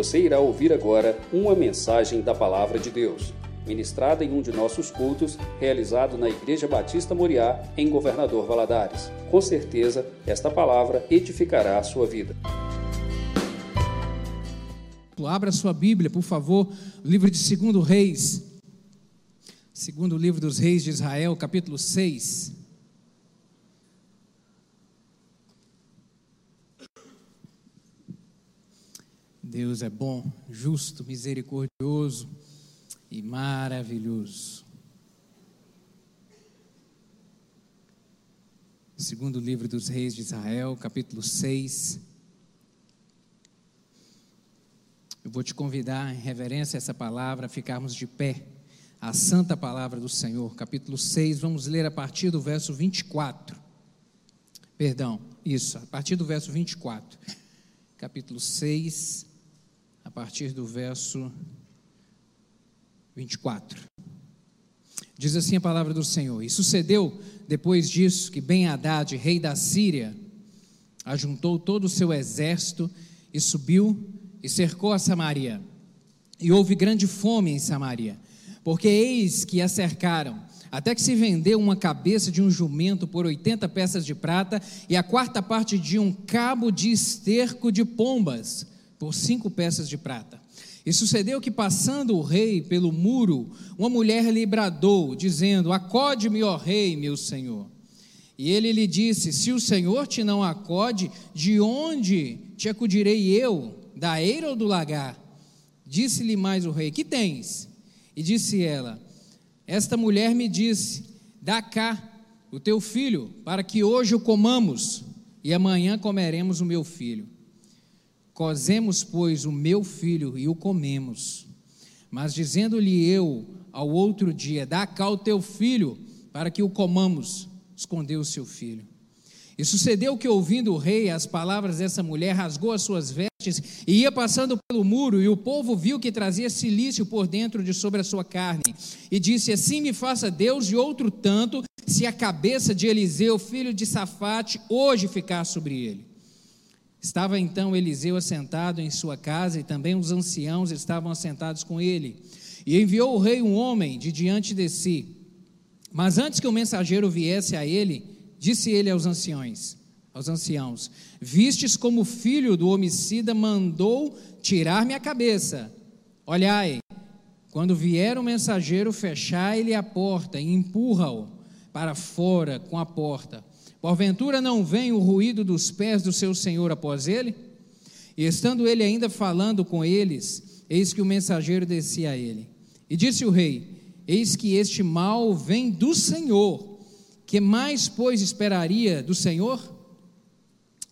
Você irá ouvir agora uma mensagem da Palavra de Deus, ministrada em um de nossos cultos, realizado na Igreja Batista Moriá, em Governador Valadares. Com certeza, esta palavra edificará a sua vida. Abra sua Bíblia, por favor, livro de 2 Reis. Segundo livro dos Reis de Israel, capítulo 6. Deus é bom, justo, misericordioso e maravilhoso. Segundo livro dos Reis de Israel, capítulo 6. Eu vou te convidar, em reverência a essa palavra, a ficarmos de pé. A santa palavra do Senhor, capítulo 6, vamos ler a partir do verso 24. Perdão, isso, a partir do verso 24. Capítulo 6, a partir do verso 24. Diz assim a palavra do Senhor: E sucedeu depois disso que Ben-Hadad, rei da Síria, ajuntou todo o seu exército e subiu e cercou a Samaria. E houve grande fome em Samaria, porque eis que a cercaram, até que se vendeu uma cabeça de um jumento por 80 peças de prata e a quarta parte de um cabo de esterco de pombas por cinco peças de prata. E sucedeu que, passando o rei pelo muro, uma mulher lhe bradou, dizendo: Acode-me, ó rei, meu senhor. E ele lhe disse: Se o senhor te não acode, de onde te acudirei eu? Da eira ou do lagar? Disse-lhe mais o rei: Que tens? E disse ela: Esta mulher me disse: Dá cá o teu filho, para que hoje o comamos, e amanhã comeremos o meu filho. Cozemos, pois, o meu filho e o comemos. Mas dizendo-lhe eu ao outro dia: Dá cá o teu filho, para que o comamos, escondeu o seu filho. E sucedeu que, ouvindo o rei as palavras dessa mulher, rasgou as suas vestes e ia passando pelo muro, e o povo viu que trazia silício por dentro de sobre a sua carne. E disse: Assim me faça Deus e outro tanto, se a cabeça de Eliseu, filho de Safate, hoje ficar sobre ele. Estava então Eliseu assentado em sua casa e também os anciãos estavam assentados com ele. E enviou o rei um homem de diante de si. Mas antes que o mensageiro viesse a ele, disse ele aos anciões, aos anciãos: Vistes como o filho do homicida mandou tirar-me a cabeça. Olhai, quando vier o mensageiro, fechai-lhe a porta e empurra-o para fora com a porta. Porventura não vem o ruído dos pés do seu senhor após ele? E estando ele ainda falando com eles, eis que o mensageiro descia a ele. E disse o rei: Eis que este mal vem do Senhor. Que mais, pois, esperaria do Senhor?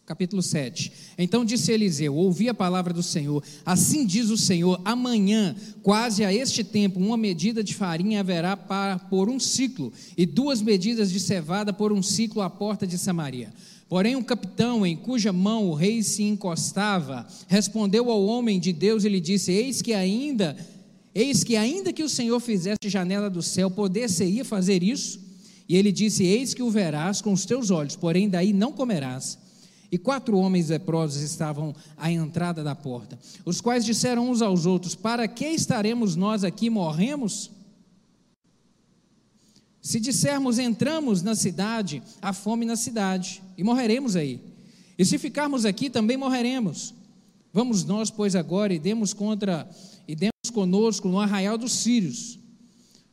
Capítulo 7. Então disse Eliseu: Ouvi a palavra do Senhor. Assim diz o Senhor: Amanhã, quase a este tempo, uma medida de farinha haverá para por um ciclo, e duas medidas de cevada por um ciclo à porta de Samaria. Porém, um capitão em cuja mão o rei se encostava, respondeu ao homem de Deus e lhe disse: Eis que ainda, eis que ainda que o Senhor fizesse janela do céu, poder-se-ia fazer isso? E ele disse: Eis que o verás com os teus olhos, porém daí não comerás. E quatro homens leprosos estavam à entrada da porta, os quais disseram uns aos outros: Para que estaremos nós aqui morremos? Se dissermos entramos na cidade, há fome na cidade, e morreremos aí. E se ficarmos aqui, também morreremos. Vamos nós, pois, agora e demos contra e demos conosco no arraial dos sírios.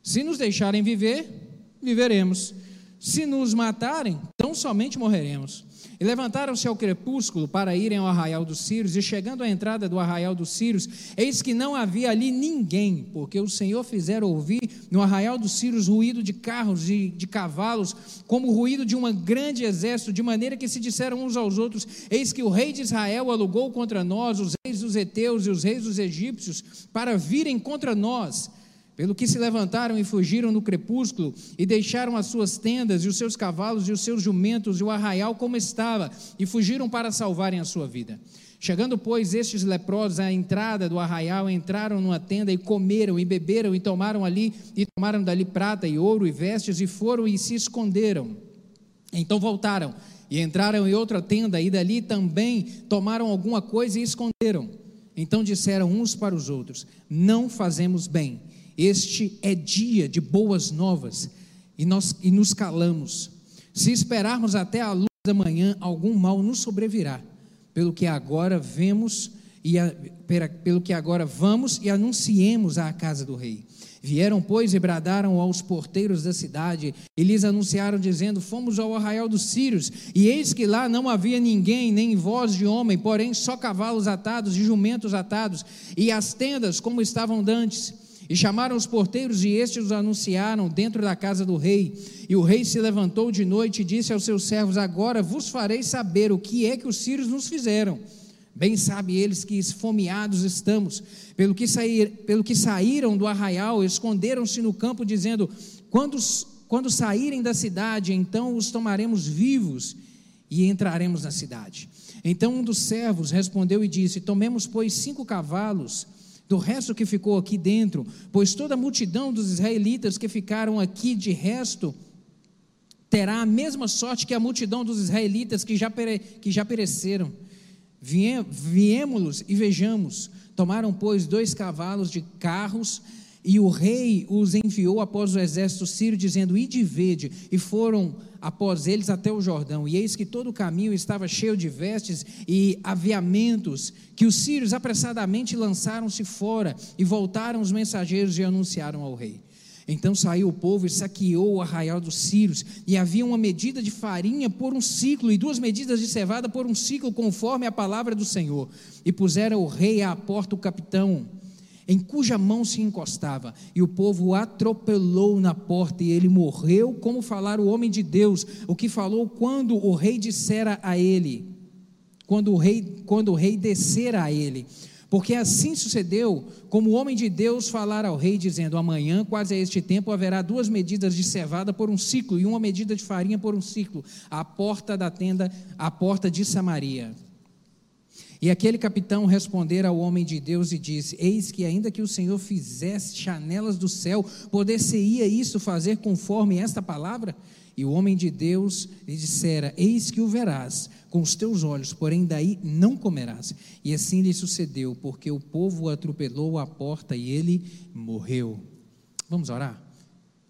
Se nos deixarem viver, viveremos. Se nos matarem, tão somente morreremos. E levantaram-se ao crepúsculo para irem ao arraial dos Sírios, e chegando à entrada do arraial dos Sírios, eis que não havia ali ninguém, porque o Senhor fizera ouvir no arraial dos Sírios ruído de carros e de cavalos, como o ruído de um grande exército, de maneira que se disseram uns aos outros: Eis que o rei de Israel alugou contra nós os reis dos heteus e os reis dos egípcios para virem contra nós. Pelo que se levantaram e fugiram no crepúsculo, e deixaram as suas tendas, e os seus cavalos, e os seus jumentos, e o arraial como estava, e fugiram para salvarem a sua vida. Chegando, pois, estes leprosos à entrada do arraial, entraram numa tenda e comeram, e beberam, e tomaram ali, e tomaram dali prata e ouro e vestes, e foram e se esconderam. Então voltaram, e entraram em outra tenda, e dali também tomaram alguma coisa e esconderam. Então disseram uns para os outros: Não fazemos bem. Este é dia de boas novas e nós e nos calamos. Se esperarmos até a luz da manhã, algum mal nos sobrevirá. Pelo que agora vemos e a, pelo que agora vamos e anunciemos à casa do rei. Vieram, pois, e bradaram aos porteiros da cidade, e lhes anunciaram, dizendo: Fomos ao arraial dos Sírios, e eis que lá não havia ninguém, nem voz de homem, porém só cavalos atados e jumentos atados, e as tendas como estavam dantes. E chamaram os porteiros, e estes os anunciaram dentro da casa do rei. E o rei se levantou de noite e disse aos seus servos: Agora vos farei saber o que é que os sírios nos fizeram. Bem sabe eles que esfomeados estamos, pelo que, sair, pelo que saíram do arraial, esconderam-se no campo, dizendo: quando, quando saírem da cidade, então os tomaremos vivos e entraremos na cidade. Então um dos servos respondeu e disse: Tomemos, pois, cinco cavalos do resto que ficou aqui dentro, pois toda a multidão dos israelitas que ficaram aqui de resto terá a mesma sorte que a multidão dos israelitas que já, pere, que já pereceram. Viemos-los e vejamos. Tomaram, pois, dois cavalos de carros, e o rei os enviou após o exército sírio, dizendo: Ide vede. E foram após eles até o Jordão. E eis que todo o caminho estava cheio de vestes e aviamentos, que os sírios apressadamente lançaram-se fora, e voltaram os mensageiros e anunciaram ao rei. Então saiu o povo e saqueou o arraial dos sírios, e havia uma medida de farinha por um ciclo, e duas medidas de cevada por um ciclo, conforme a palavra do Senhor. E puseram o rei à porta o capitão, em cuja mão se encostava, e o povo o atropelou na porta, e ele morreu, como falar o homem de Deus, o que falou quando o rei dissera a ele, quando o rei, quando o rei descera a ele. Porque assim sucedeu, como o homem de Deus falar ao rei, dizendo: Amanhã, quase a este tempo, haverá duas medidas de cevada por um ciclo e uma medida de farinha por um ciclo, à porta da tenda, à porta de Samaria. E aquele capitão respondera ao homem de Deus e disse: Eis que, ainda que o Senhor fizesse janelas do céu, poder-se-ia isso fazer conforme esta palavra? E o homem de Deus lhe dissera: Eis que o verás com os teus olhos, porém daí não comerás. E assim lhe sucedeu, porque o povo atropelou a porta e ele morreu. Vamos orar?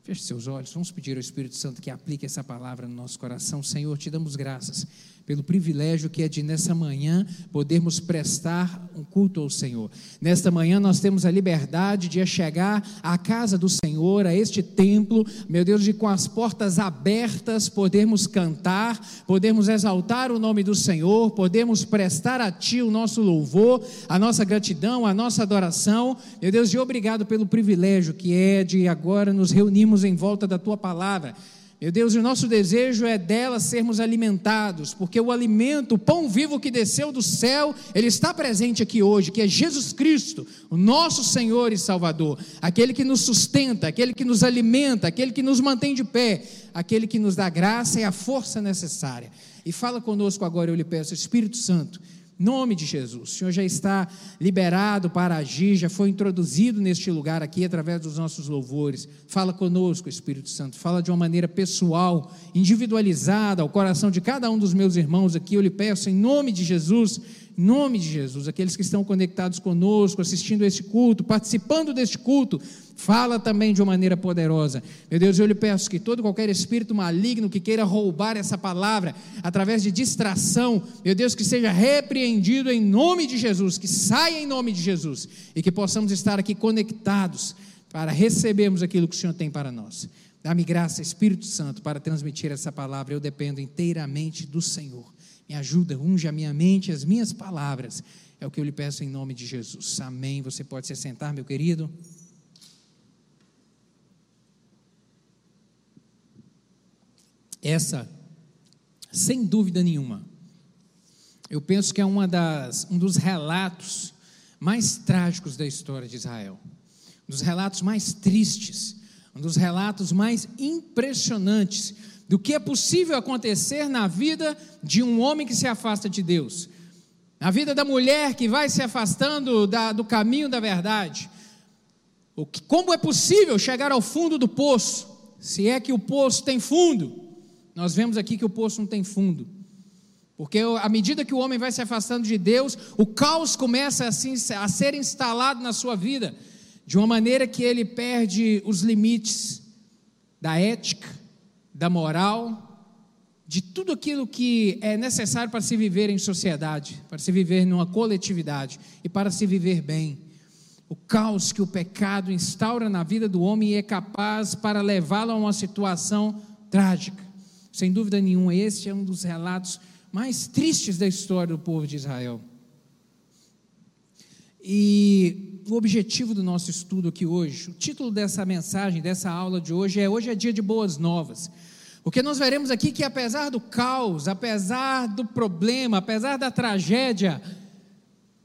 Feche seus olhos, vamos pedir ao Espírito Santo que aplique essa palavra no nosso coração. Senhor, te damos graças pelo privilégio que é de nessa manhã podermos prestar um culto ao Senhor. Nesta manhã nós temos a liberdade de chegar à casa do Senhor, a este templo, meu Deus, de com as portas abertas podermos cantar, podermos exaltar o nome do Senhor, podemos prestar a Ti o nosso louvor, a nossa gratidão, a nossa adoração. Meu Deus, e obrigado pelo privilégio que é de agora nos reunirmos em volta da Tua palavra meu Deus, o nosso desejo é dela sermos alimentados, porque o alimento, o pão vivo que desceu do céu, ele está presente aqui hoje, que é Jesus Cristo, o nosso Senhor e Salvador, aquele que nos sustenta, aquele que nos alimenta, aquele que nos mantém de pé, aquele que nos dá graça e a força necessária. E fala conosco agora, eu lhe peço, Espírito Santo, nome de Jesus. O Senhor já está liberado para agir, já foi introduzido neste lugar aqui através dos nossos louvores. Fala conosco, Espírito Santo. Fala de uma maneira pessoal, individualizada ao coração de cada um dos meus irmãos aqui. Eu lhe peço em nome de Jesus em nome de Jesus, aqueles que estão conectados conosco, assistindo este culto, participando deste culto, fala também de uma maneira poderosa. Meu Deus, eu lhe peço que todo qualquer espírito maligno que queira roubar essa palavra através de distração, meu Deus, que seja repreendido em nome de Jesus, que saia em nome de Jesus e que possamos estar aqui conectados para recebermos aquilo que o Senhor tem para nós. Dá-me graça, Espírito Santo, para transmitir essa palavra. Eu dependo inteiramente do Senhor. Me ajuda, unge a minha mente, as minhas palavras. É o que eu lhe peço em nome de Jesus. Amém. Você pode se sentar, meu querido. Essa, sem dúvida nenhuma, eu penso que é uma das, um dos relatos mais trágicos da história de Israel, um dos relatos mais tristes, um dos relatos mais impressionantes do que é possível acontecer na vida de um homem que se afasta de Deus, na vida da mulher que vai se afastando da, do caminho da verdade. O que, como é possível chegar ao fundo do poço, se é que o poço tem fundo? Nós vemos aqui que o poço não tem fundo. Porque à medida que o homem vai se afastando de Deus, o caos começa a ser instalado na sua vida, de uma maneira que ele perde os limites da ética, da moral, de tudo aquilo que é necessário para se viver em sociedade, para se viver numa coletividade e para se viver bem. O caos que o pecado instaura na vida do homem é capaz para levá-lo a uma situação trágica. Sem dúvida nenhuma, esse é um dos relatos mais tristes da história do povo de Israel. E o objetivo do nosso estudo aqui hoje, o título dessa mensagem, dessa aula de hoje é Hoje é dia de boas novas. Porque nós veremos aqui que apesar do caos, apesar do problema, apesar da tragédia,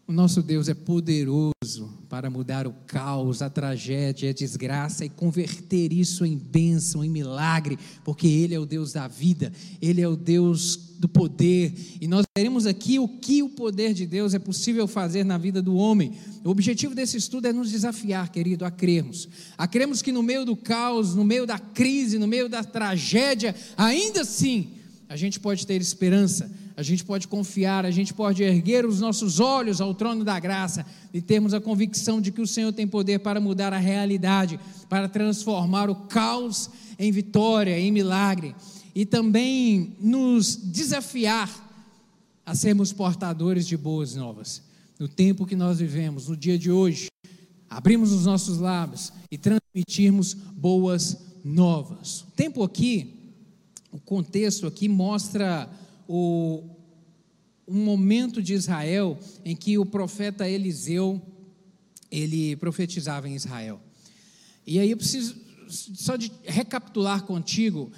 o nosso Deus é poderoso para mudar o caos, a tragédia, a desgraça e converter isso em bênção, em milagre, porque Ele é o Deus da vida, Ele é o Deus do poder, e nós veremos aqui o que o poder de Deus é possível fazer na vida do homem. O objetivo desse estudo é nos desafiar, querido, a crermos, a crermos que no meio do caos, no meio da crise, no meio da tragédia, ainda assim, a gente pode ter esperança, a gente pode confiar, a gente pode erguer os nossos olhos ao trono da graça e termos a convicção de que o Senhor tem poder para mudar a realidade, para transformar o caos em vitória, em milagre e também nos desafiar a sermos portadores de boas novas. No tempo que nós vivemos, no dia de hoje, abrimos os nossos lábios e transmitirmos boas novas. O tempo aqui, o contexto aqui mostra o, um momento de Israel em que o profeta Eliseu ele profetizava em Israel. E aí eu preciso só de recapitular contigo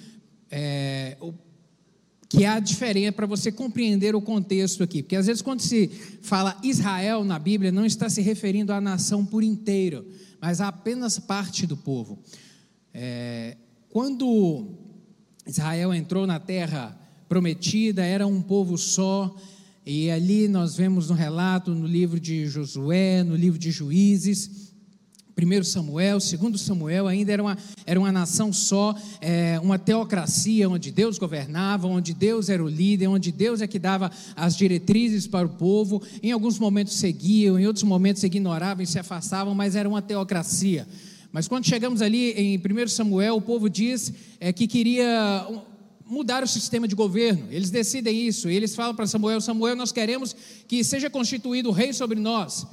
é, o, que há diferença para você compreender o contexto aqui, porque às vezes quando se fala Israel na Bíblia não está se referindo à nação por inteiro, mas a apenas parte do povo. É, quando Israel entrou na terra prometida, era um povo só, e ali nós vemos no relato, no livro de Josué, no livro de Juízes, 1 Samuel, 2 Samuel, ainda era uma, era uma nação só, é, uma teocracia onde Deus governava, onde Deus era o líder, onde Deus é que dava as diretrizes para o povo. Em alguns momentos seguiam, em outros momentos ignoravam e se afastavam, mas era uma teocracia. Mas quando chegamos ali em 1 Samuel, o povo diz é, que queria mudar o sistema de governo. Eles decidem isso. Eles falam para Samuel: Samuel, nós queremos que seja constituído rei sobre nós.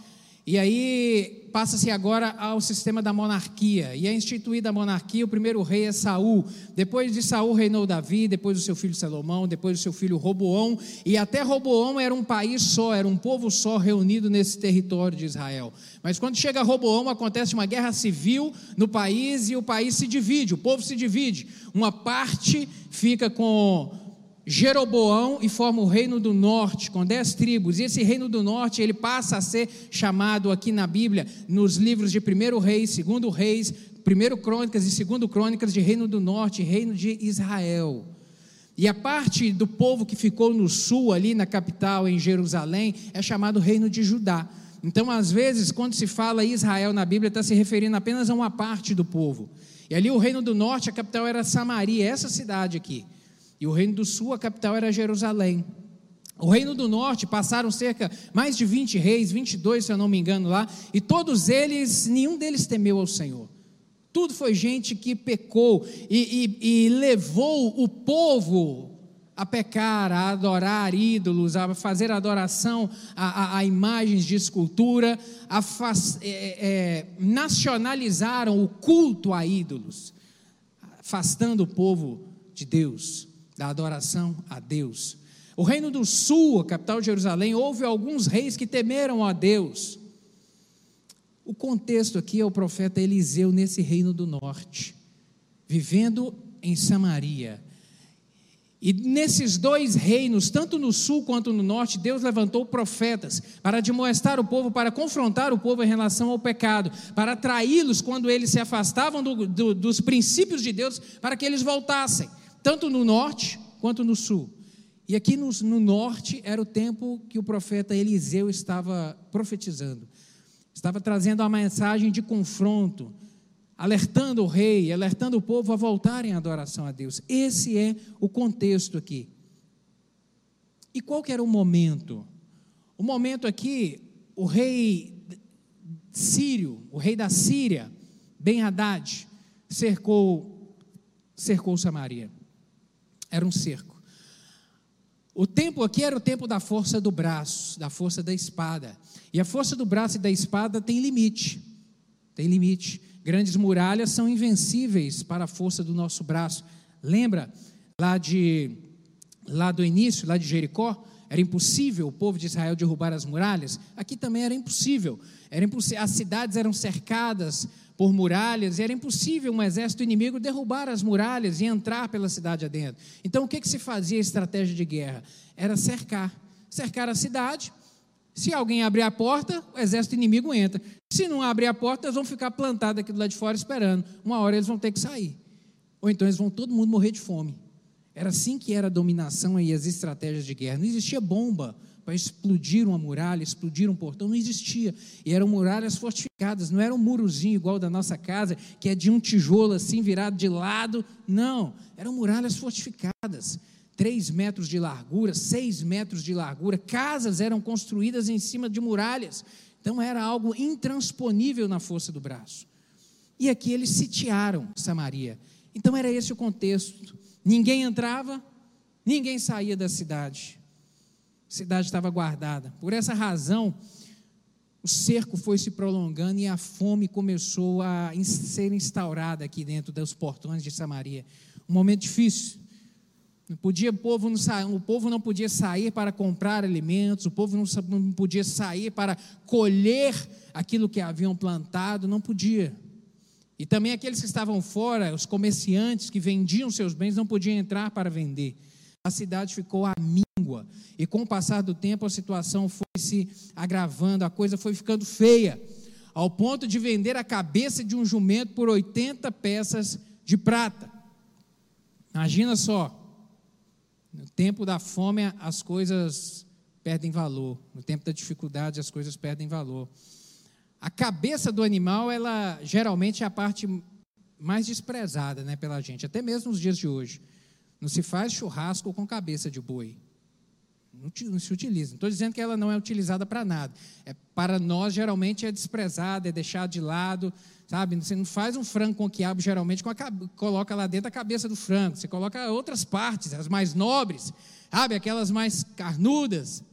E aí passa-se agora ao sistema da monarquia. E é instituída a monarquia, o primeiro rei é Saul. Depois de Saul reinou Davi, depois o seu filho Salomão, depois o seu filho Roboão, e até Roboão era um país só, era um povo só reunido nesse território de Israel. Mas quando chega Roboão, acontece uma guerra civil no país e o país se divide, o povo se divide. Uma parte fica com Jeroboão e forma o reino do norte com dez tribos. E esse reino do norte ele passa a ser chamado aqui na Bíblia, nos livros de primeiro Reis, segundo Reis, primeiro Crônicas e segundo Crônicas de reino do norte, reino de Israel. E a parte do povo que ficou no sul, ali na capital, em Jerusalém, é chamado reino de Judá. Então, às vezes, quando se fala Israel na Bíblia, está se referindo apenas a uma parte do povo. E ali o reino do norte, a capital era Samaria, essa cidade aqui. E o reino do sul, a capital era Jerusalém. O reino do norte passaram cerca mais de 20 reis, 22 se eu não me engano lá, e todos eles, nenhum deles temeu ao Senhor. Tudo foi gente que pecou e, e, e levou o povo a pecar, a adorar ídolos, a fazer adoração a, a, a imagens de escultura, a faz, é, é, nacionalizaram o culto a ídolos, afastando o povo de Deus da adoração a Deus. O reino do sul, a capital de Jerusalém, houve alguns reis que temeram a Deus. O contexto aqui é o profeta Eliseu nesse reino do norte, vivendo em Samaria. E nesses dois reinos, tanto no sul quanto no norte, Deus levantou profetas para demonstrar o povo, para confrontar o povo em relação ao pecado, para atraí-los quando eles se afastavam do, do, dos princípios de Deus, para que eles voltassem tanto no norte quanto no sul. E aqui no, no, norte era o tempo que o profeta Eliseu estava profetizando, estava trazendo a mensagem de confronto, alertando o rei, alertando o povo a voltarem à adoração a Deus. Esse é o contexto aqui. E qual que era o momento? O momento aqui, o rei sírio, o rei da Síria, Ben Haddad, cercou, cercou Samaria. Era um cerco. O tempo aqui era o tempo da força do braço, da força da espada. E a força do braço e da espada tem limite. Tem limite. Grandes muralhas são invencíveis para a força do nosso braço. Lembra lá de lá do início, lá de Jericó? Era impossível o povo de Israel derrubar as muralhas. Aqui também era impossível. Era impossível. As cidades eram cercadas por muralhas e era impossível um exército inimigo derrubar as muralhas e entrar pela cidade adentro. Então o que, que se fazia a estratégia de guerra? Era cercar. Cercar a cidade. Se alguém abrir a porta, o exército inimigo entra. Se não abrir a porta, eles vão ficar plantados aqui do lado de fora esperando. Uma hora eles vão ter que sair. Ou então eles vão todo mundo morrer de fome. Era assim que era a dominação e as estratégias de guerra. Não existia bomba para explodir uma muralha, explodir um portão, não existia. E eram muralhas fortificadas, não era um murozinho igual da nossa casa, que é de um tijolo assim virado de lado. Não, eram muralhas fortificadas. Três metros de largura, seis metros de largura, casas eram construídas em cima de muralhas. Então era algo intransponível na força do braço. E aqui eles sitiaram Samaria. Então era esse o contexto. Ninguém entrava, ninguém saía da cidade. A cidade estava guardada. Por essa razão, o cerco foi se prolongando e a fome começou a ser instaurada aqui dentro dos portões de Samaria. Um momento difícil. Podia, o, povo não, o povo não podia sair para comprar alimentos, o povo não, não podia sair para colher aquilo que haviam plantado, não podia. E também aqueles que estavam fora, os comerciantes que vendiam seus bens, não podiam entrar para vender. A cidade ficou à míngua. E com o passar do tempo, a situação foi se agravando, a coisa foi ficando feia, ao ponto de vender a cabeça de um jumento por 80 peças de prata. Imagina só. No tempo da fome, as coisas perdem valor. No tempo da dificuldade, as coisas perdem valor. A cabeça do animal, ela geralmente é a parte mais desprezada né, pela gente, até mesmo nos dias de hoje. Não se faz churrasco com cabeça de boi. Não, se utiliza. Não estou dizendo que ela não é utilizada para nada. É, para nós, geralmente, é desprezada, é deixada de lado. Sabe? Você não faz um frango com quiabo, geralmente, com a, coloca lá dentro a cabeça do frango. Você coloca outras partes, as mais nobres, sabe? Aquelas mais carnudas.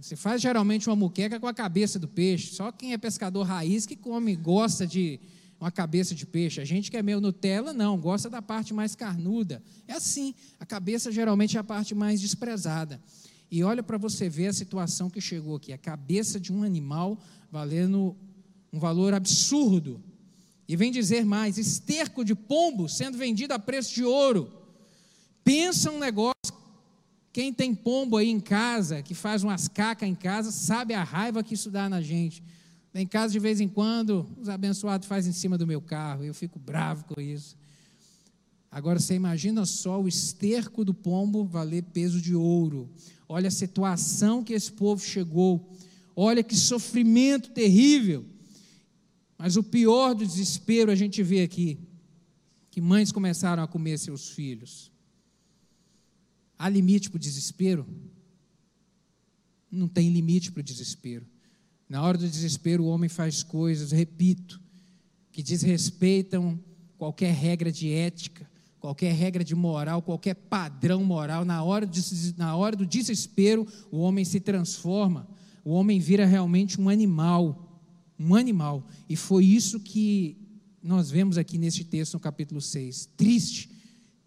Você faz geralmente uma muqueca com a cabeça do peixe. Só quem é pescador raiz que come, gosta de uma cabeça de peixe. A gente que é meio Nutella, não, gosta da parte mais carnuda. É assim, a cabeça geralmente é a parte mais desprezada. E olha para você ver a situação que chegou aqui. A cabeça de um animal valendo um valor absurdo. E vem dizer mais: esterco de pombo sendo vendido a preço de ouro. Pensa um negócio quem tem pombo aí em casa, que faz umas cacas em casa, sabe a raiva que isso dá na gente. Em casa, de vez em quando, os abençoados fazem em cima do meu carro, eu fico bravo com isso. Agora você imagina só o esterco do pombo valer peso de ouro. Olha a situação que esse povo chegou. Olha que sofrimento terrível. Mas o pior do desespero a gente vê aqui: que mães começaram a comer seus filhos. Há limite para o desespero? Não tem limite para o desespero. Na hora do desespero, o homem faz coisas, repito, que desrespeitam qualquer regra de ética, qualquer regra de moral, qualquer padrão moral. Na hora, de, na hora do desespero, o homem se transforma, o homem vira realmente um animal. Um animal. E foi isso que nós vemos aqui neste texto, no capítulo 6. Triste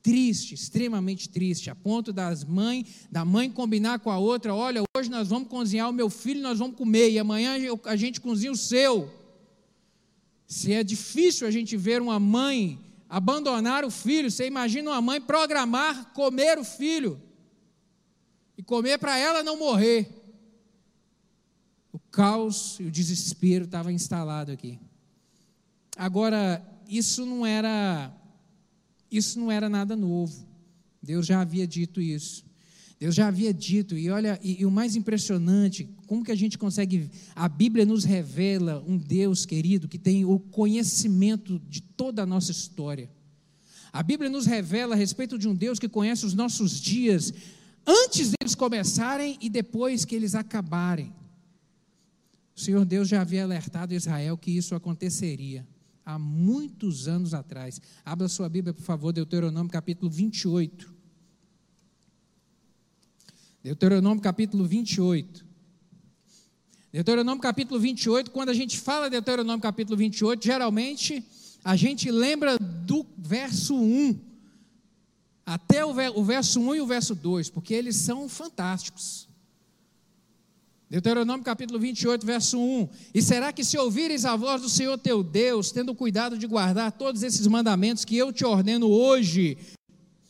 triste, extremamente triste, a ponto das mães, da mãe combinar com a outra, olha, hoje nós vamos cozinhar o meu filho, nós vamos comer, e amanhã a gente cozinha o seu. Se é difícil a gente ver uma mãe abandonar o filho, você imagina uma mãe programar comer o filho e comer para ela não morrer. O caos e o desespero estava instalado aqui. Agora, isso não era isso não era nada novo. Deus já havia dito isso. Deus já havia dito, e olha, e, e, o mais impressionante, como que a gente consegue, a Bíblia nos revela um Deus querido que tem o conhecimento de toda a nossa história. A Bíblia nos revela a respeito de um Deus que conhece os nossos dias Antes deles começarem e depois que eles acabarem. O Senhor Deus já havia alertado Israel que isso aconteceria há muitos anos atrás. Abra sua Bíblia, por favor, Deuteronômio capítulo 28. Deuteronômio capítulo 28. Deuteronômio capítulo 28, quando a gente fala de Deuteronômio capítulo 28, geralmente a gente lembra do verso 1, até o verso 1 e o verso 2, porque eles são fantásticos. Deuteronômio capítulo 28, verso 1: E será que se ouvires a voz do Senhor teu Deus, tendo cuidado de guardar todos esses mandamentos que eu te ordeno hoje,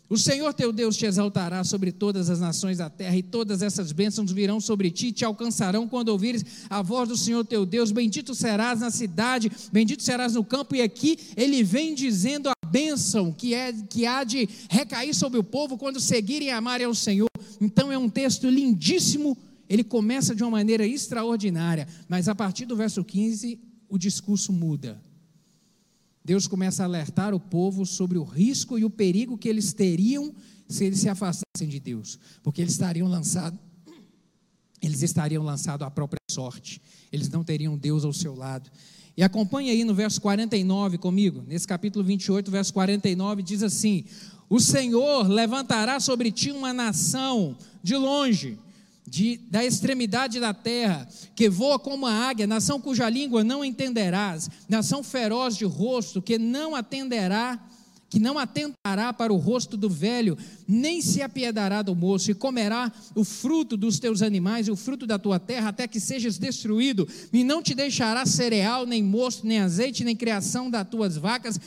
o Senhor teu Deus te exaltará sobre todas as nações da terra, e todas essas bênçãos virão sobre ti te alcançarão quando ouvires a voz do Senhor teu Deus. Bendito serás na cidade, bendito serás no campo. E aqui ele vem dizendo a bênção que, é, que há de recair sobre o povo quando seguirem e amarem ao Senhor. Então é um texto lindíssimo ele começa de uma maneira extraordinária, mas a partir do verso 15, o discurso muda. Deus começa a alertar o povo sobre o risco e o perigo que eles teriam se eles se afastassem de Deus, porque eles estariam lançados eles estariam lançados à própria sorte. Eles não teriam Deus ao seu lado. E acompanhe aí no verso 49 comigo, nesse capítulo 28, verso 49, diz assim: O Senhor levantará sobre ti uma nação de longe, de, da extremidade da terra, que voa como a águia, nação cuja língua não entenderás, nação feroz de rosto, que não atenderá, que não atentará para o rosto do velho, nem se apiedará do moço, e comerá o fruto dos teus animais e o fruto da tua terra, até que sejas destruído, e não te deixará cereal, nem mosto, nem azeite, nem criação das tuas vacas,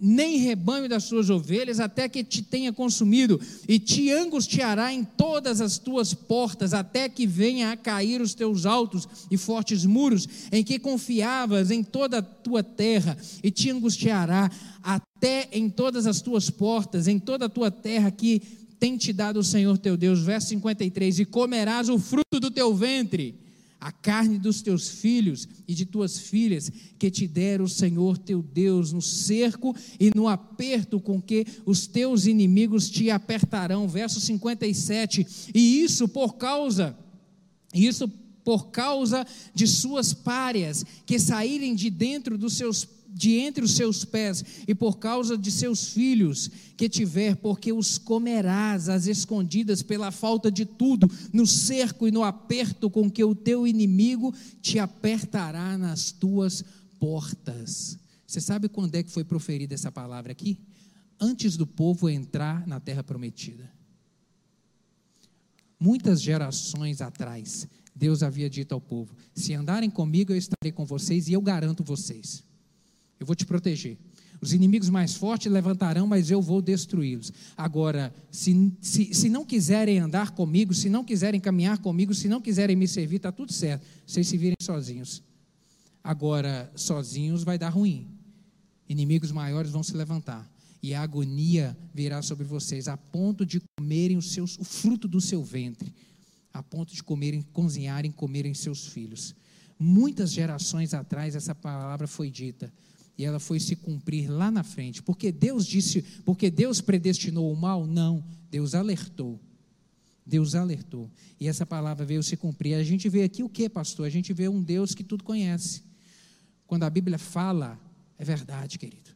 nem rebanho das suas ovelhas, até que te tenha consumido, e te angustiará em todas as tuas portas, até que venha a cair os teus altos e fortes muros, em que confiavas em toda a tua terra, e te angustiará até em todas as tuas portas, em toda a tua terra que tem te dado o Senhor teu Deus. Verso 53: E comerás o fruto do teu ventre a carne dos teus filhos e de tuas filhas, que te der o Senhor teu Deus no cerco e no aperto com que os teus inimigos te apertarão. Verso 57. E isso por causa, isso por causa de suas párias, que saírem de dentro dos seus de entre os seus pés, e por causa de seus filhos que tiver, porque os comerás às escondidas pela falta de tudo, no cerco e no aperto com que o teu inimigo te apertará nas tuas portas. Você sabe quando é que foi proferida essa palavra aqui? Antes do povo entrar na terra prometida. Muitas gerações atrás, Deus havia dito ao povo: Se andarem comigo, eu estarei com vocês e eu garanto vocês. Eu vou te proteger. Os inimigos mais fortes levantarão, mas eu vou destruí-los. Agora, se, se, se, não quiserem andar comigo, se não quiserem caminhar comigo, se não quiserem me servir, está tudo certo. Vocês se virem sozinhos. Agora, sozinhos vai dar ruim. Inimigos maiores vão se levantar. E a agonia virá sobre vocês, a ponto de comerem os seus, o fruto do seu ventre, a ponto de comerem, cozinharem, comerem seus filhos. Muitas gerações atrás essa palavra foi dita e ela foi se cumprir lá na frente. Porque Deus disse, porque Deus predestinou o mal? Não, Deus alertou. Deus alertou. E essa palavra veio se cumprir. A gente vê aqui o que, pastor? A gente vê um Deus que tudo conhece. Quando a Bíblia fala, é verdade, querido.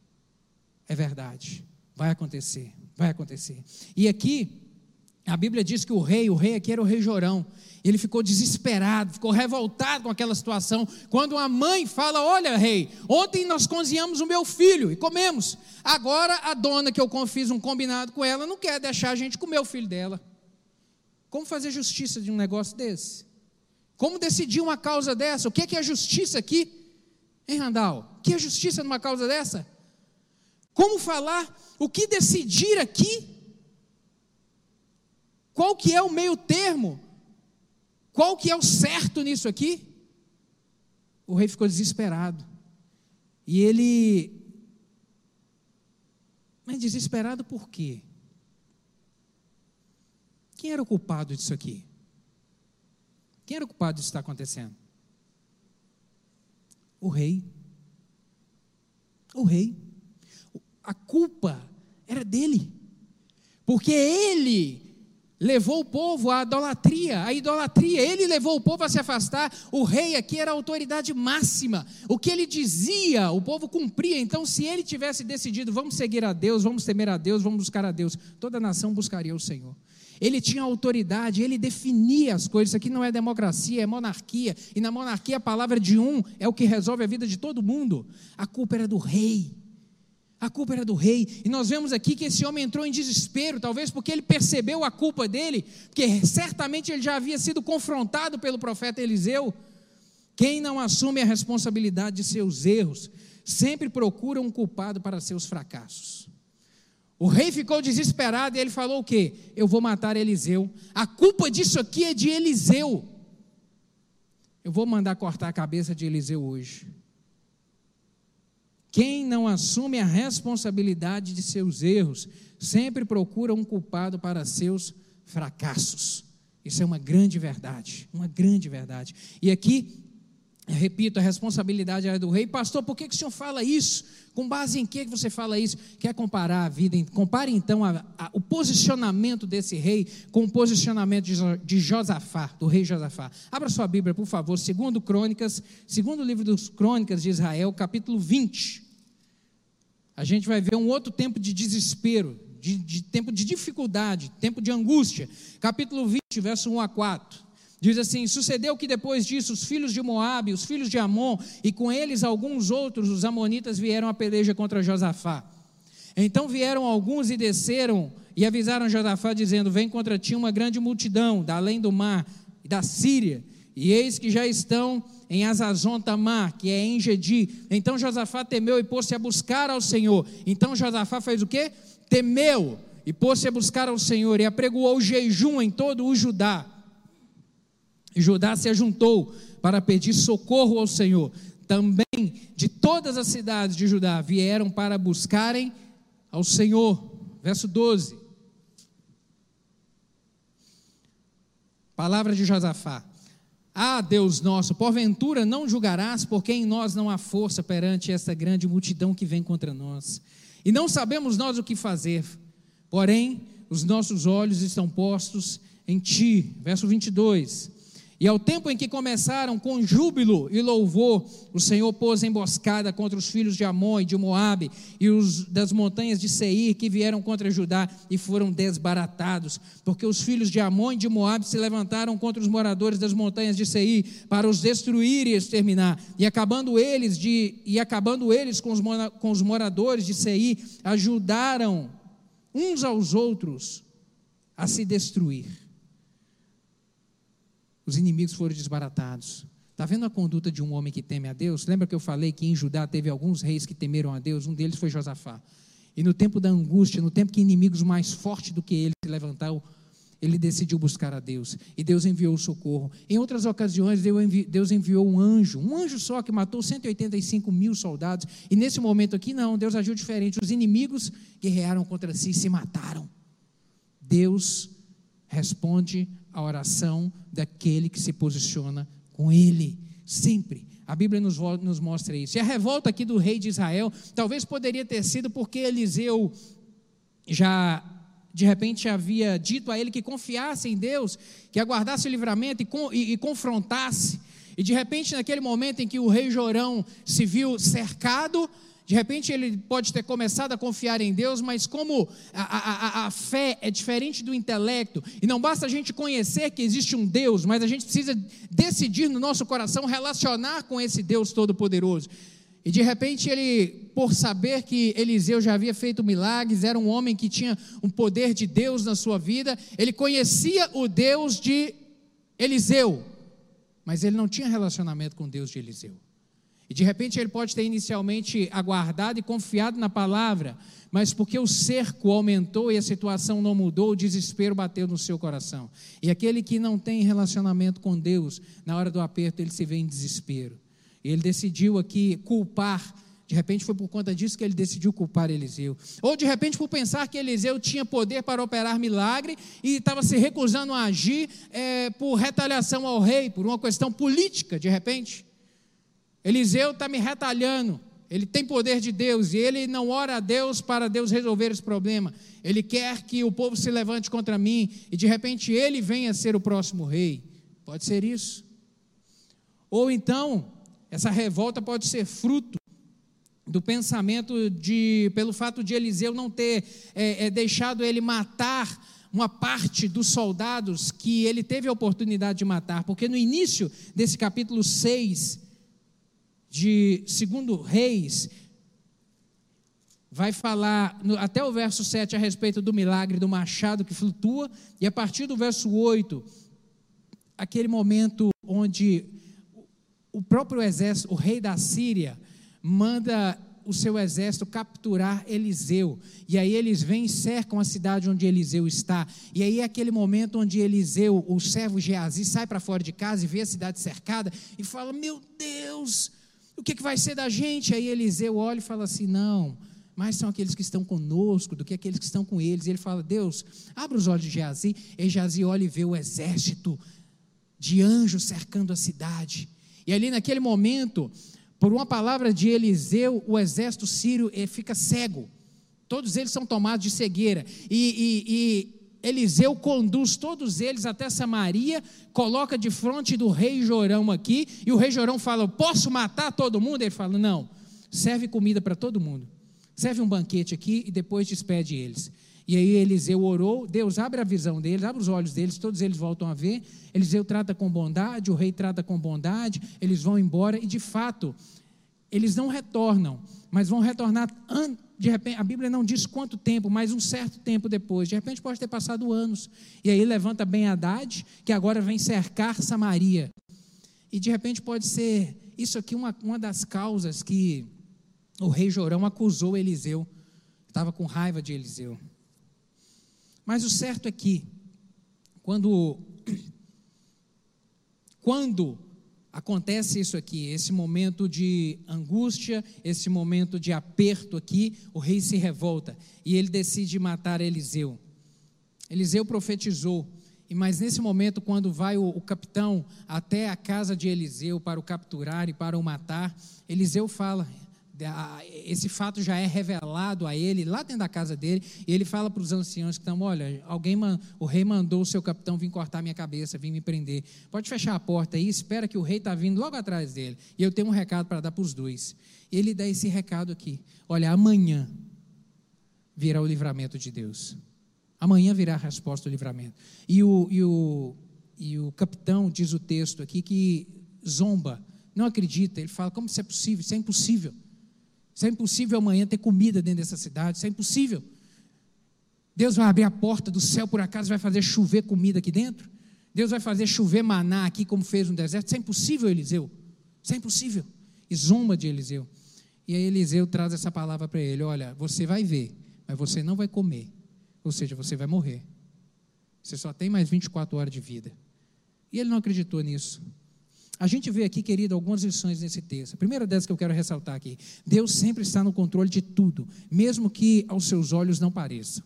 É verdade. Vai acontecer. Vai acontecer. E aqui, a Bíblia diz que o rei, o rei aqui era o rei Jorão. Ele ficou desesperado, ficou revoltado com aquela situação. Quando a mãe fala: Olha, rei, ontem nós cozinhamos o meu filho e comemos. Agora a dona que eu fiz um combinado com ela não quer deixar a gente comer o filho dela. Como fazer justiça de um negócio desse? Como decidir uma causa dessa? O que é, é justiça aqui? Hein, Randall? O que é justiça numa causa dessa? Como falar? O que decidir aqui? Qual que é o meio termo? Qual que é o certo nisso aqui? O rei ficou desesperado. E ele. Mas desesperado por quê? Quem era o culpado disso aqui? Quem era o culpado disso está acontecendo? O rei. O rei. A culpa era dele. Porque ele levou o povo à idolatria, a idolatria. Ele levou o povo a se afastar. O rei aqui era a autoridade máxima. O que ele dizia, o povo cumpria. Então, se ele tivesse decidido, vamos seguir a Deus, vamos temer a Deus, vamos buscar a Deus, toda a nação buscaria o Senhor. Ele tinha autoridade, ele definia as coisas. Isso aqui não é democracia, é monarquia. E na monarquia a palavra de um é o que resolve a vida de todo mundo. A culpa era do rei. A culpa era do rei. E nós vemos aqui que esse homem entrou em desespero, talvez porque ele percebeu a culpa dele, porque certamente ele já havia sido confrontado pelo profeta Eliseu. Quem não assume a responsabilidade de seus erros, sempre procura um culpado para seus fracassos. O rei ficou desesperado e ele falou o quê? Eu vou matar Eliseu. A culpa disso aqui é de Eliseu. Eu vou mandar cortar a cabeça de Eliseu hoje. Quem não assume a responsabilidade de seus erros, sempre procura um culpado para seus fracassos. Isso é uma grande verdade, uma grande verdade. E aqui, repito, a responsabilidade é do rei. Pastor, por que, que o senhor fala isso? Com base em que você fala isso? Quer comparar a vida? Compare então a, a, o posicionamento desse rei com o posicionamento de, de Josafá, do rei Josafá. Abra sua Bíblia, por favor, segundo Crônicas, segundo livro dos Crônicas de Israel, capítulo 20. A gente vai ver um outro tempo de desespero, de, de tempo de dificuldade, tempo de angústia. Capítulo 20, verso 1 a 4. Diz assim: Sucedeu que depois disso os filhos de Moabe, os filhos de Amon, e com eles alguns outros, os amonitas, vieram a peleja contra Josafá. Então vieram alguns e desceram e avisaram Josafá, dizendo: Vem contra ti uma grande multidão, da além do mar, da Síria, e eis que já estão em Azazon Tamar, que é em Gedi. Então Josafá temeu e pôs-se a buscar ao Senhor. Então Josafá fez o quê? Temeu e pôs-se a buscar ao Senhor e apregoou jejum em todo o Judá. Judá se ajuntou para pedir socorro ao Senhor. Também de todas as cidades de Judá vieram para buscarem ao Senhor. Verso 12. Palavra de Josafá. Ah, Deus nosso, porventura não julgarás, porque em nós não há força perante essa grande multidão que vem contra nós. E não sabemos nós o que fazer, porém, os nossos olhos estão postos em ti. Verso 22. E ao tempo em que começaram com júbilo e louvor, o Senhor pôs emboscada contra os filhos de Amon e de Moabe e os das montanhas de Seir que vieram contra Judá e foram desbaratados, porque os filhos de Amon e de Moabe se levantaram contra os moradores das montanhas de Seir para os destruir e exterminar. E acabando eles de e acabando eles com os, com os moradores de Seir, ajudaram uns aos outros a se destruir os inimigos foram desbaratados. Está vendo a conduta de um homem que teme a Deus? Lembra que eu falei que em Judá teve alguns reis que temeram a Deus? Um deles foi Josafá. E no tempo da angústia, no tempo que inimigos mais fortes do que ele se levantaram, ele decidiu buscar a Deus. E Deus enviou socorro. Em outras ocasiões, Deus enviou um anjo, um anjo só que matou 185 mil soldados. E nesse momento aqui, não, Deus agiu diferente. Os inimigos guerrearam contra si e se mataram. Deus responde a oração daquele que se posiciona com ele, sempre. A Bíblia nos, nos mostra isso. E a revolta aqui do rei de Israel talvez poderia ter sido porque Eliseu já de repente havia dito a ele que confiasse em Deus, que aguardasse o livramento e, e, e, confrontasse. E de repente, naquele momento em que o rei Jorão se viu cercado, de repente ele pode ter começado a confiar em Deus, mas como a, a, a, fé é diferente do intelecto, e não basta a gente conhecer que existe um Deus, mas a gente precisa decidir no nosso coração relacionar com esse Deus Todo-Poderoso. E de repente ele, por saber que Eliseu já havia feito milagres, era um homem que tinha um poder de Deus na sua vida, ele conhecia o Deus de Eliseu, mas ele não tinha relacionamento com o Deus de Eliseu. E de repente ele pode ter inicialmente aguardado e confiado na palavra, mas porque o cerco aumentou e a situação não mudou, o desespero bateu no seu coração. E aquele que não tem relacionamento com Deus, na hora do aperto ele se vê em desespero. E ele decidiu aqui culpar de repente foi por conta disso que ele decidiu culpar Eliseu. Ou de repente por pensar que Eliseu tinha poder para operar milagre e estava se recusando a agir é, por retaliação ao rei, por uma questão política, de repente. Eliseu está me retalhando. ele tem poder de Deus e ele não ora a Deus para Deus resolver esse problema. Ele quer que o povo se levante contra mim e de repente ele venha ser o próximo rei. Pode ser isso. Ou então, essa revolta pode ser fruto do pensamento de, pelo fato de Eliseu não ter é, é, deixado ele matar uma parte dos soldados que ele teve a oportunidade de matar, porque no início desse capítulo 6 de segundo Reis, vai falar até o verso 7 a respeito do milagre do machado que flutua, e a partir do verso 8, aquele momento onde o próprio exército, o rei da Síria, manda o seu exército capturar Eliseu. E aí eles vêm e cercam a cidade onde Eliseu está. E aí é aquele momento onde Eliseu, o servo Geazi, sai para fora de casa e vê a cidade cercada e fala: Meu Deus, o que, que vai ser da gente? Aí Eliseu olha e fala assim: Não, mais são aqueles que estão conosco do que aqueles que estão com eles. E ele fala: Deus, abre os olhos de Geazi. E Geazi olha e vê o exército de anjos cercando a cidade. E ali naquele momento, por uma palavra de Eliseu, o exército sírio eh, fica cego. Todos eles são tomados de cegueira. E, e, Eliseu conduz todos eles até Samaria, coloca de frente do rei Jorão aqui, e o rei Jorão fala: Posso matar todo mundo? Ele fala: Não, serve comida para todo mundo. Serve um banquete aqui e depois despede eles. E aí Eliseu orou, Deus abre a visão deles, abre os olhos deles, todos eles voltam a ver. Eliseu trata com bondade, o rei trata com bondade, eles vão embora e de fato, eles não retornam, mas vão retornar de repente, a Bíblia não diz quanto tempo, mas um certo tempo depois. De repente pode ter passado anos. E aí levanta Ben Haddad, que agora vem cercar Samaria. E de repente pode ser isso aqui uma, uma das causas que o rei Jorão acusou Eliseu. Estava com raiva de Eliseu. Mas o certo é que, quando, quando acontece isso aqui, esse momento de angústia, esse momento de aperto aqui, o rei se revolta e ele decide matar Eliseu. Eliseu profetizou, mas nesse momento, quando vai o, o capitão até a casa de Eliseu para o capturar e para o matar, Eliseu fala: esse fato já é revelado a ele lá dentro da casa dele, e ele fala para os anciãos que estão: olha, alguém, o rei mandou o seu capitão vir cortar minha cabeça, vir me prender. Pode fechar a porta aí, espera que o rei está vindo logo atrás dele. E eu tenho um recado para dar para os dois. Ele dá esse recado aqui: olha, amanhã virá o livramento de Deus. Amanhã virá a resposta do livramento. E o, e o, e o capitão diz o texto aqui que zomba, não acredita. Ele fala: como isso é possível? Isso é impossível. Isso é impossível amanhã ter comida dentro dessa cidade, isso é impossível. Deus vai abrir a porta do céu, por acaso vai fazer chover comida aqui dentro? Deus vai fazer chover maná aqui, como fez no deserto? Isso é impossível, Eliseu. Isso é impossível. E zomba de Eliseu. E aí Eliseu traz essa palavra para ele: Olha, você vai ver, mas você não vai comer. Ou seja, você vai morrer. Você só tem mais 24 horas de vida. E ele não acreditou nisso. A gente vê aqui, querido, algumas lições nesse texto. A primeira delas que eu quero ressaltar aqui: Deus sempre está no controle de tudo, mesmo que aos seus olhos não pareça.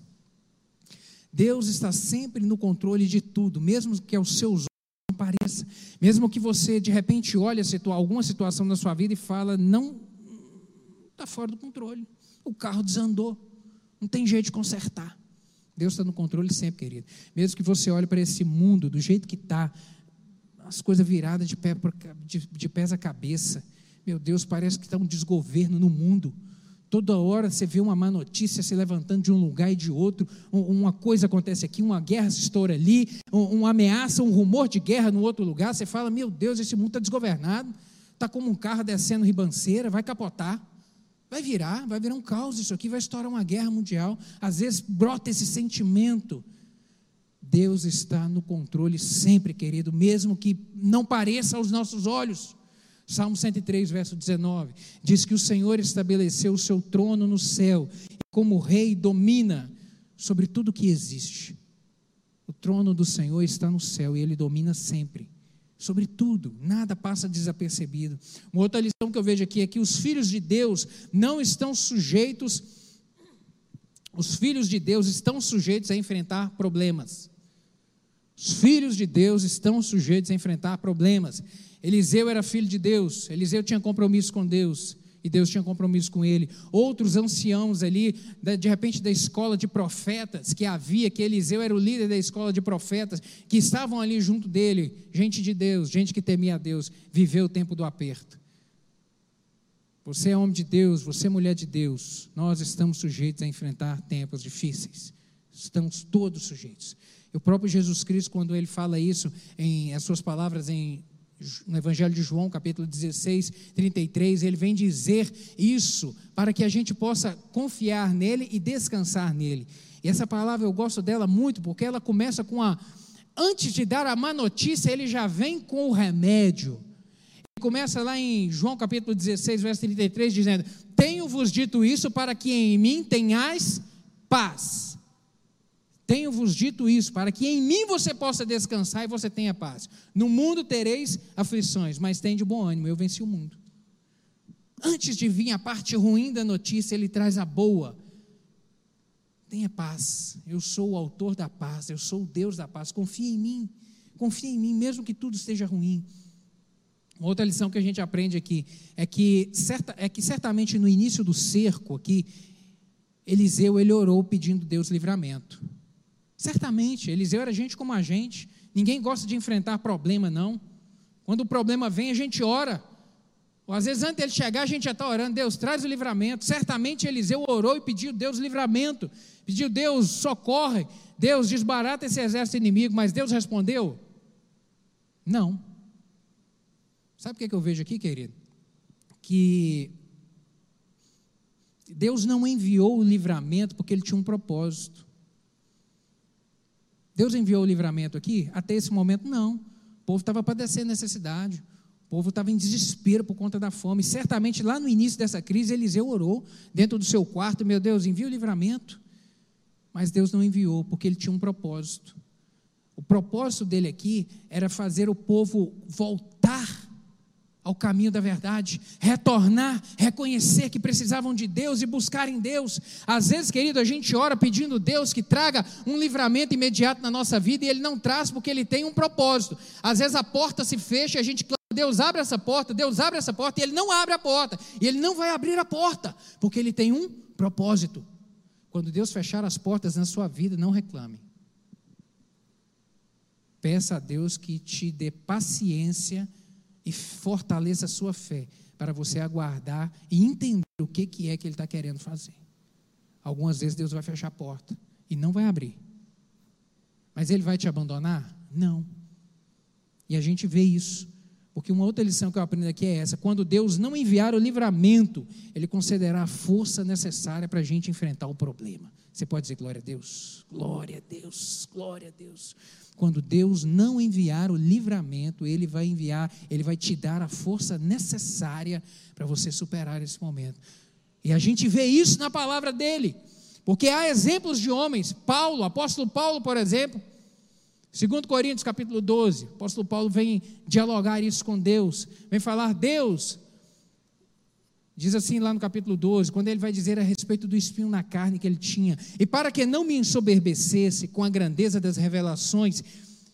Deus está sempre no controle de tudo, mesmo que aos seus olhos não pareça. Mesmo que você, de repente, olhe alguma situação na sua vida e fala, não, está fora do controle. O carro desandou, não tem jeito de consertar. Deus está no controle sempre, querido. Mesmo que você olhe para esse mundo do jeito que está, as coisas viradas de, pé, de, de pés à cabeça. Meu Deus, parece que está um desgoverno no mundo. Toda hora você vê uma má notícia se levantando de um lugar e de outro, uma coisa acontece aqui, uma guerra se estoura ali, uma ameaça, um rumor de guerra no outro lugar. Você fala: Meu Deus, esse mundo está desgovernado, está como um carro descendo ribanceira, vai capotar, vai virar, vai virar um caos. Isso aqui vai estourar uma guerra mundial. Às vezes brota esse sentimento Deus está no controle sempre, querido, mesmo que não pareça aos nossos olhos. Salmo 103, verso 19, diz que o Senhor estabeleceu o seu trono no céu e, como rei, domina sobre tudo que existe. O trono do Senhor está no céu e ele domina sempre, sobre tudo, nada passa desapercebido. Uma outra lição que eu vejo aqui é que os filhos de Deus não estão sujeitos, os filhos de Deus estão sujeitos a enfrentar problemas. Os filhos de Deus estão sujeitos a enfrentar problemas. Eliseu era filho de Deus, Eliseu tinha compromisso com Deus. e Deus tinha compromisso com ele. Outros anciãos ali, de repente da escola de profetas que havia, que Eliseu era o líder da escola de profetas, que estavam ali junto dele, gente de Deus, gente que temia a Deus, viveu o tempo do aperto. Você é homem de Deus, você é mulher de Deus, nós estamos sujeitos a enfrentar tempos difíceis. Estamos todos sujeitos. O próprio Jesus Cristo, quando ele fala isso, em as suas palavras em no Evangelho de João, capítulo 16, 33, ele vem dizer isso para que a gente possa confiar nele e descansar nele. E essa palavra eu gosto dela muito porque ela começa com a. Antes de dar a má notícia, ele já vem com o remédio. Ele começa lá em João capítulo 16, verso 33, dizendo: Tenho-vos dito isso para que em mim tenhais paz. Tenho-vos dito isso, para que em mim você possa descansar e você tenha paz. No mundo tereis aflições, mas tem de bom ânimo, eu venci o mundo. Antes de vir a parte ruim da notícia, ele traz a boa. Tenha paz, eu sou o autor da paz, eu sou o Deus da paz. Confie em mim, confie em mim, mesmo que tudo esteja ruim. Outra lição que a gente aprende aqui é que, certa, é que certamente no início do cerco aqui, Eliseu ele orou pedindo Deus livramento. Certamente, Eliseu era gente como a gente. Ninguém gosta de enfrentar problema, não. Quando o problema vem, a gente ora. Ou às vezes, antes dele chegar, a gente já está orando, Deus, traz o livramento. Certamente Eliseu orou e pediu Deus livramento. Pediu Deus, socorre. Deus, desbarata esse exército inimigo. Mas Deus respondeu? Não. Sabe o que, eu vejo aqui, querido? Que Deus não enviou o livramento porque ele tinha um propósito. Deus enviou o livramento aqui? Até esse momento, não. O povo estava padecendo necessidade. O povo estava em desespero por conta da fome. Certamente, lá no início dessa crise, Eliseu orou dentro do seu quarto: Meu Deus, envia o livramento. Mas Deus não enviou, porque ele tinha um propósito. O propósito dele aqui era fazer o povo voltar ao caminho da verdade, retornar, reconhecer que precisavam de Deus e buscar em Deus. Às vezes, querido, a gente ora pedindo a Deus que traga um livramento imediato na nossa vida e Ele não traz porque Ele tem um propósito. Às vezes a porta se fecha e a gente clama, Deus abre essa porta, Deus abre essa porta e Ele não abre a porta. E Ele não vai abrir a porta porque Ele tem um propósito. Quando Deus fechar as portas na sua vida, não reclame. Peça a Deus que te dê paciência e fortaleça a sua fé para você aguardar e entender o que, que é que Ele está querendo fazer. Algumas vezes Deus vai fechar a porta e não vai abrir. Mas Ele vai te abandonar? Não. E a gente vê isso. Porque uma outra lição que eu aprendo aqui é essa: quando Deus não enviar o livramento, Ele concederá a força necessária para a gente enfrentar o problema. Você pode dizer glória a Deus? Glória a Deus, glória a Deus. Quando Deus não enviar o livramento, Ele vai enviar, Ele vai te dar a força necessária para você superar esse momento. E a gente vê isso na palavra dele, porque há exemplos de homens, Paulo, apóstolo Paulo, por exemplo, segundo Coríntios capítulo 12, o apóstolo Paulo vem dialogar isso com Deus, vem falar, Deus, Diz assim lá no capítulo 12, quando ele vai dizer a respeito do espinho na carne que ele tinha. E para que não me ensoberbecesse com a grandeza das revelações,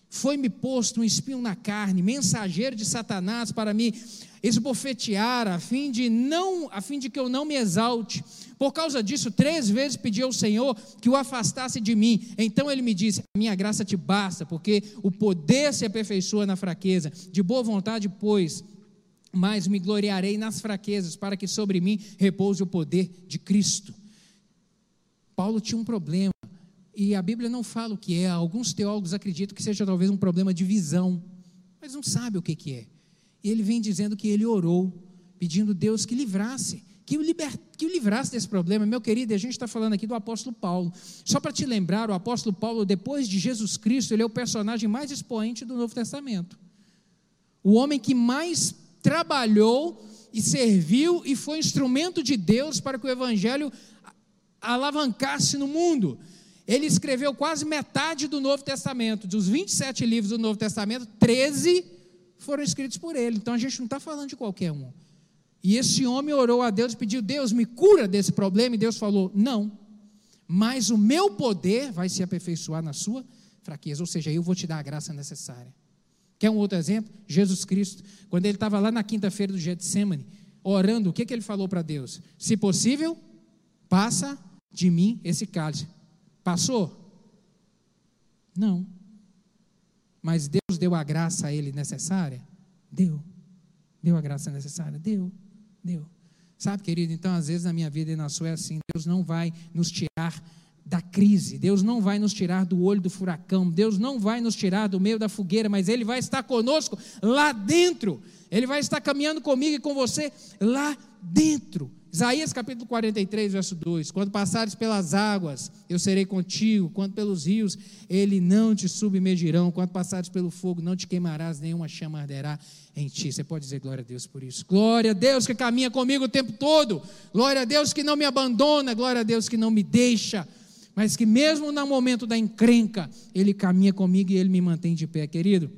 foi-me posto um espinho na carne, mensageiro de Satanás para me esbofetear, a fim de não, a fim de que eu não me exalte. Por causa disso, três vezes pedi ao Senhor que o afastasse de mim. Então ele me disse: Minha graça te basta, porque o poder se aperfeiçoa na fraqueza. De boa vontade, pois, mas me gloriarei nas fraquezas, para que sobre mim repouse o poder de Cristo. Paulo tinha um problema, e a Bíblia não fala o que é. Alguns teólogos acreditam que seja talvez um problema de visão, mas não sabe o que, que é. E ele vem dizendo que ele orou, pedindo Deus que livrasse, que o, liber, que o livrasse desse problema. Meu querido, a gente está falando aqui do apóstolo Paulo. Só para te lembrar, o apóstolo Paulo, depois de Jesus Cristo, ele é o personagem mais expoente do Novo Testamento. O homem que mais trabalhou e serviu e foi instrumento de Deus para que o evangelho alavancasse no mundo. Ele escreveu quase metade do Novo Testamento. Dos 27 livros do Novo Testamento, 13 foram escritos por ele. Então a gente não está falando de qualquer um. E esse homem orou a Deus e pediu: Deus, me cura desse problema. E Deus falou: Não, mas o meu poder vai se aperfeiçoar na sua fraqueza. Ou seja, eu vou te dar a graça necessária. Quer um outro exemplo? Jesus Cristo, quando ele estava lá na quinta-feira do Getsemane, orando, o que, que ele falou para Deus? Se possível, passa de mim esse cálice. Passou? Não. Mas Deus deu a graça a ele necessária? Deu. Deu a graça necessária? Deu. Deu. Sabe, querido, então às vezes na minha vida e na sua é assim: Deus não vai nos tirar da crise, Deus não vai nos tirar do olho do furacão, Deus não vai nos tirar do meio da fogueira, mas Ele vai estar conosco lá dentro, Ele vai estar caminhando comigo e com você lá dentro. Isaías capítulo 43, verso 2: Quando passares pelas águas, eu serei contigo, quando pelos rios, ele não te submergirão, quando passares pelo fogo, não te queimarás, nenhuma chama arderá em ti. Você pode dizer glória a Deus por isso. Glória a Deus que caminha comigo o tempo todo. Glória a Deus que não me abandona, glória a Deus que não me deixa, mas que mesmo no momento da encrenca, ele caminha comigo e ele me mantém de pé, querido.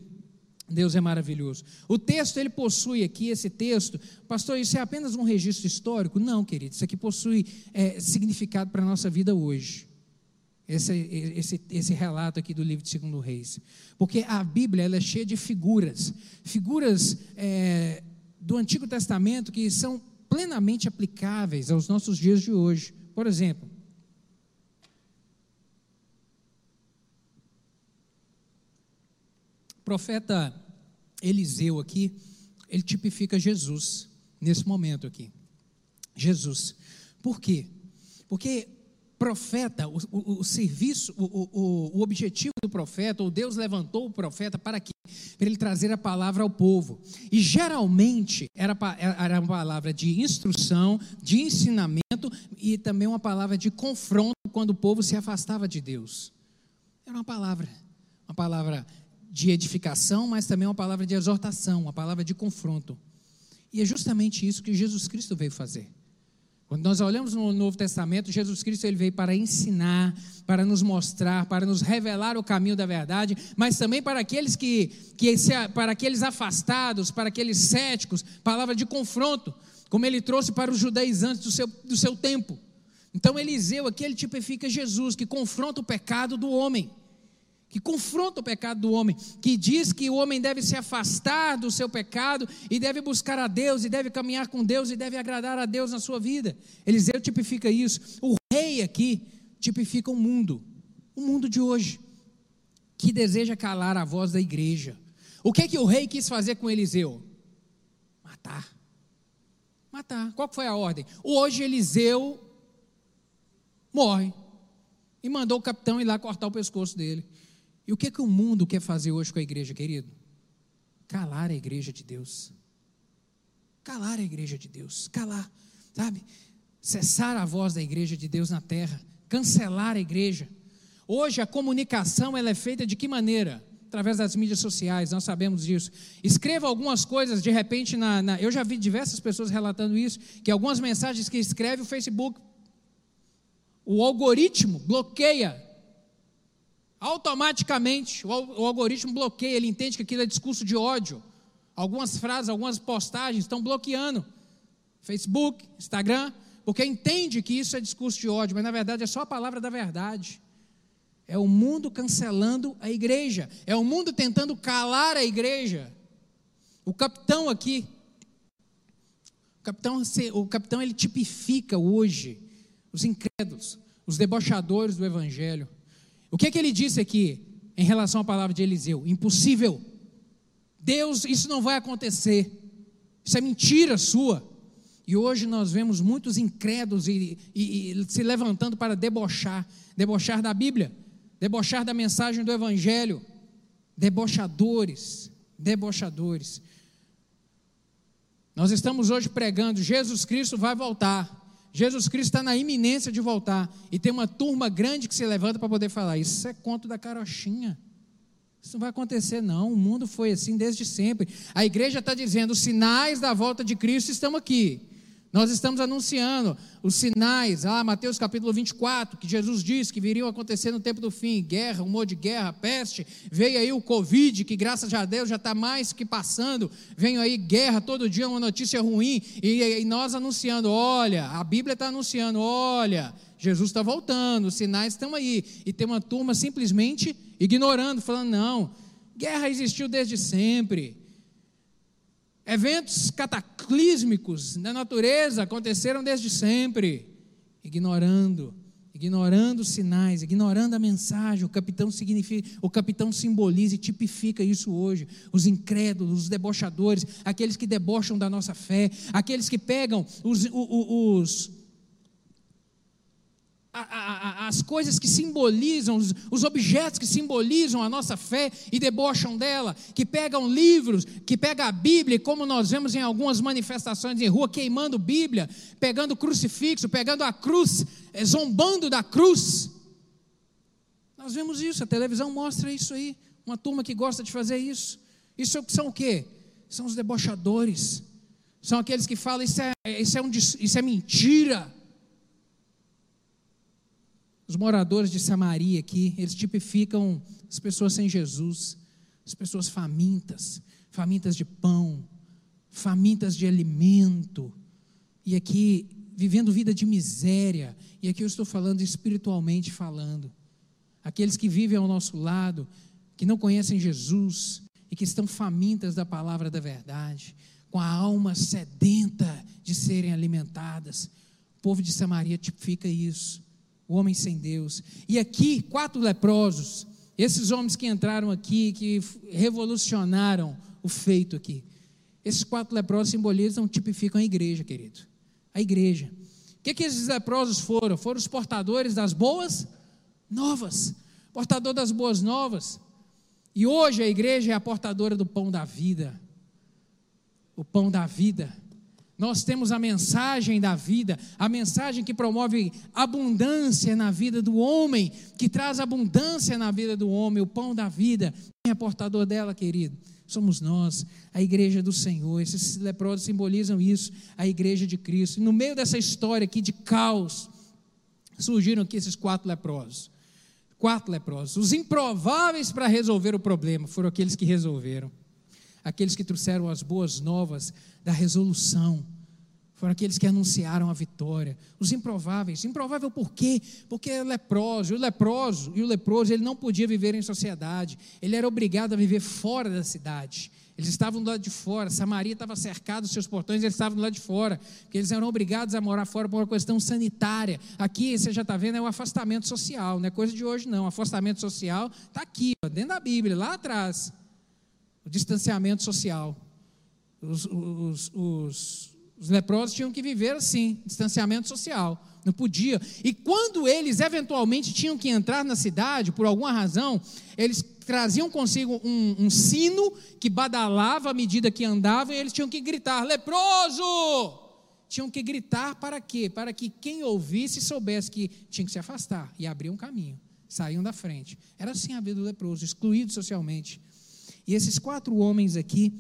Deus é maravilhoso. O texto, ele possui aqui, esse texto, pastor, isso é apenas um registro histórico? Não, querido, isso aqui possui é, significado para a nossa vida hoje. Esse, esse, esse relato aqui do livro de Segundo Reis. Porque a Bíblia ela é cheia de figuras, figuras é, do Antigo Testamento que são plenamente aplicáveis aos nossos dias de hoje. Por exemplo, profeta Eliseu aqui, ele tipifica Jesus nesse momento aqui. Jesus. Por quê? Porque profeta, o, o, o serviço, o, o, objetivo do profeta, ou Deus levantou o profeta para quê? Para ele trazer a palavra ao povo. E geralmente era, era uma palavra de instrução, de ensinamento e também uma palavra de confronto quando o povo se afastava de Deus. Era uma palavra, uma palavra de edificação, mas também uma palavra de exortação, uma palavra de confronto. E é justamente isso que Jesus Cristo veio fazer. Quando nós olhamos no Novo Testamento, Jesus Cristo ele veio para ensinar, para nos mostrar, para nos revelar o caminho da verdade, mas também para aqueles que, que para aqueles afastados, para aqueles céticos, palavra de confronto, como ele trouxe para os judaizantes do seu, do seu tempo. Então Eliseu aqui ele tipifica Jesus, que confronta o pecado do homem que confronta o pecado do homem, que diz que o homem deve se afastar do seu pecado e deve buscar a Deus, e deve caminhar com Deus, e deve agradar a Deus na sua vida. Eliseu tipifica isso. O rei aqui tipifica o mundo, o mundo de hoje, que deseja calar a voz da igreja. O que, que o rei quis fazer com Eliseu? Matar. Matar. Qual foi a ordem? Hoje Eliseu morre. E mandou o capitão ir lá cortar o pescoço dele. E o que, é que o mundo quer fazer hoje com a igreja, querido? Calar a igreja de Deus. Calar a igreja de Deus. Calar, sabe? Cessar a voz da igreja de Deus na terra. Cancelar a igreja. Hoje a comunicação ela é feita de que maneira? Através das mídias sociais, nós sabemos disso. Escreva algumas coisas, de repente, na, na, eu já vi diversas pessoas relatando isso, que algumas mensagens que escreve o Facebook, o algoritmo bloqueia automaticamente o, algoritmo bloqueia, ele entende que aquilo é discurso de ódio. Algumas frases, algumas postagens estão bloqueando. Facebook, Instagram, porque entende que isso é discurso de ódio, mas na verdade é só a palavra da verdade. É o mundo cancelando a igreja, é o mundo tentando calar a igreja. O capitão aqui, o capitão, o capitão ele tipifica hoje os incrédulos, os debochadores do evangelho. O que é que ele disse aqui em relação à palavra de Eliseu? Impossível. Deus, isso não vai acontecer. Isso é mentira sua. E hoje nós vemos muitos incrédulos e, e, e, se levantando para debochar debochar da Bíblia, debochar da mensagem do Evangelho. Debochadores, debochadores. Nós estamos hoje pregando: Jesus Cristo vai voltar. Jesus Cristo está na iminência de voltar. E tem uma turma grande que se levanta para poder falar: Isso é conto da carochinha. Isso não vai acontecer, não. O mundo foi assim desde sempre. A igreja está dizendo: os sinais da volta de Cristo estão aqui. Nós estamos anunciando os sinais, ah, Mateus capítulo 24, que Jesus disse que viriam acontecer no tempo do fim: guerra, humor de guerra, peste. Veio aí o Covid, que graças a Deus já está mais que passando. Vem aí guerra, todo dia uma notícia ruim. E, e nós anunciando: olha, a Bíblia está anunciando: olha, Jesus está voltando, os sinais estão aí. E tem uma turma simplesmente ignorando, falando: não, guerra existiu desde sempre. Eventos cataclísmicos da natureza aconteceram desde sempre, ignorando, ignorando os sinais, ignorando a mensagem. O capitão significa, o capitão simboliza e tipifica isso hoje. Os incrédulos, os debochadores, aqueles que debocham da nossa fé, aqueles que pegam os, os, os as coisas que simbolizam, os, os, objetos que simbolizam a nossa fé e debocham dela, que pegam livros, que pegam a Bíblia, como nós vemos em algumas manifestações em rua, queimando Bíblia, pegando crucifixo, pegando a cruz, é, zombando da cruz. Nós vemos isso, a televisão mostra isso aí, uma turma que gosta de fazer isso. Isso são o quê? São os debochadores, são aqueles que falam isso é, isso é, um, isso é mentira. Os moradores de Samaria aqui, eles tipificam as pessoas sem Jesus, as pessoas famintas, famintas de pão, famintas de alimento, e aqui vivendo vida de miséria, e aqui eu estou falando espiritualmente falando. Aqueles que vivem ao nosso lado, que não conhecem Jesus e que estão famintas da palavra da verdade, com a alma sedenta de serem alimentadas. O povo de Samaria tipifica isso o homem sem Deus. E aqui, quatro leprosos, esses homens que entraram aqui, que revolucionaram o feito aqui. Esses quatro leprosos simbolizam, tipificam a igreja, querido. A igreja. O que, que esses leprosos foram? Foram os portadores das boas novas. Portador das boas novas. E hoje a igreja é a portadora do pão da vida. O pão da vida. Nós temos a mensagem da vida, a mensagem que promove abundância na vida do homem, que traz abundância na vida do homem, o pão da vida. Quem é portador dela, querido? Somos nós, a igreja do Senhor. Esses leprosos simbolizam isso, a igreja de Cristo. E no meio dessa história aqui de caos, surgiram aqui esses quatro leprosos. Quatro leprosos. Os improváveis para resolver o problema foram aqueles que resolveram aqueles que trouxeram as boas novas da resolução, foram aqueles que anunciaram a vitória, os improváveis. Improvável por quê? Porque é leproso, o leproso e o leproso ele não podia viver em sociedade, ele era obrigado a viver fora da cidade. Eles estavam do lado de fora, Samaria estava cercada, os seus portões, eles estavam do lado de fora, porque eles eram obrigados a morar fora por uma questão sanitária. Aqui, você já está vendo, é o afastamento social, não é coisa de hoje, não. O afastamento social está aqui, dentro da Bíblia, lá atrás o distanciamento social. Os, os, os, os, leprosos tinham que viver assim, distanciamento social. Não podia. E quando eles eventualmente tinham que entrar na cidade, por alguma razão, eles traziam consigo um, um sino que badalava à medida que andavam, e eles tinham que gritar: leproso! Tinham que gritar para quê? Para que quem ouvisse soubesse que tinha que se afastar e abrir um caminho. Saíam da frente. Era assim a vida do leproso, excluído socialmente. E esses quatro homens aqui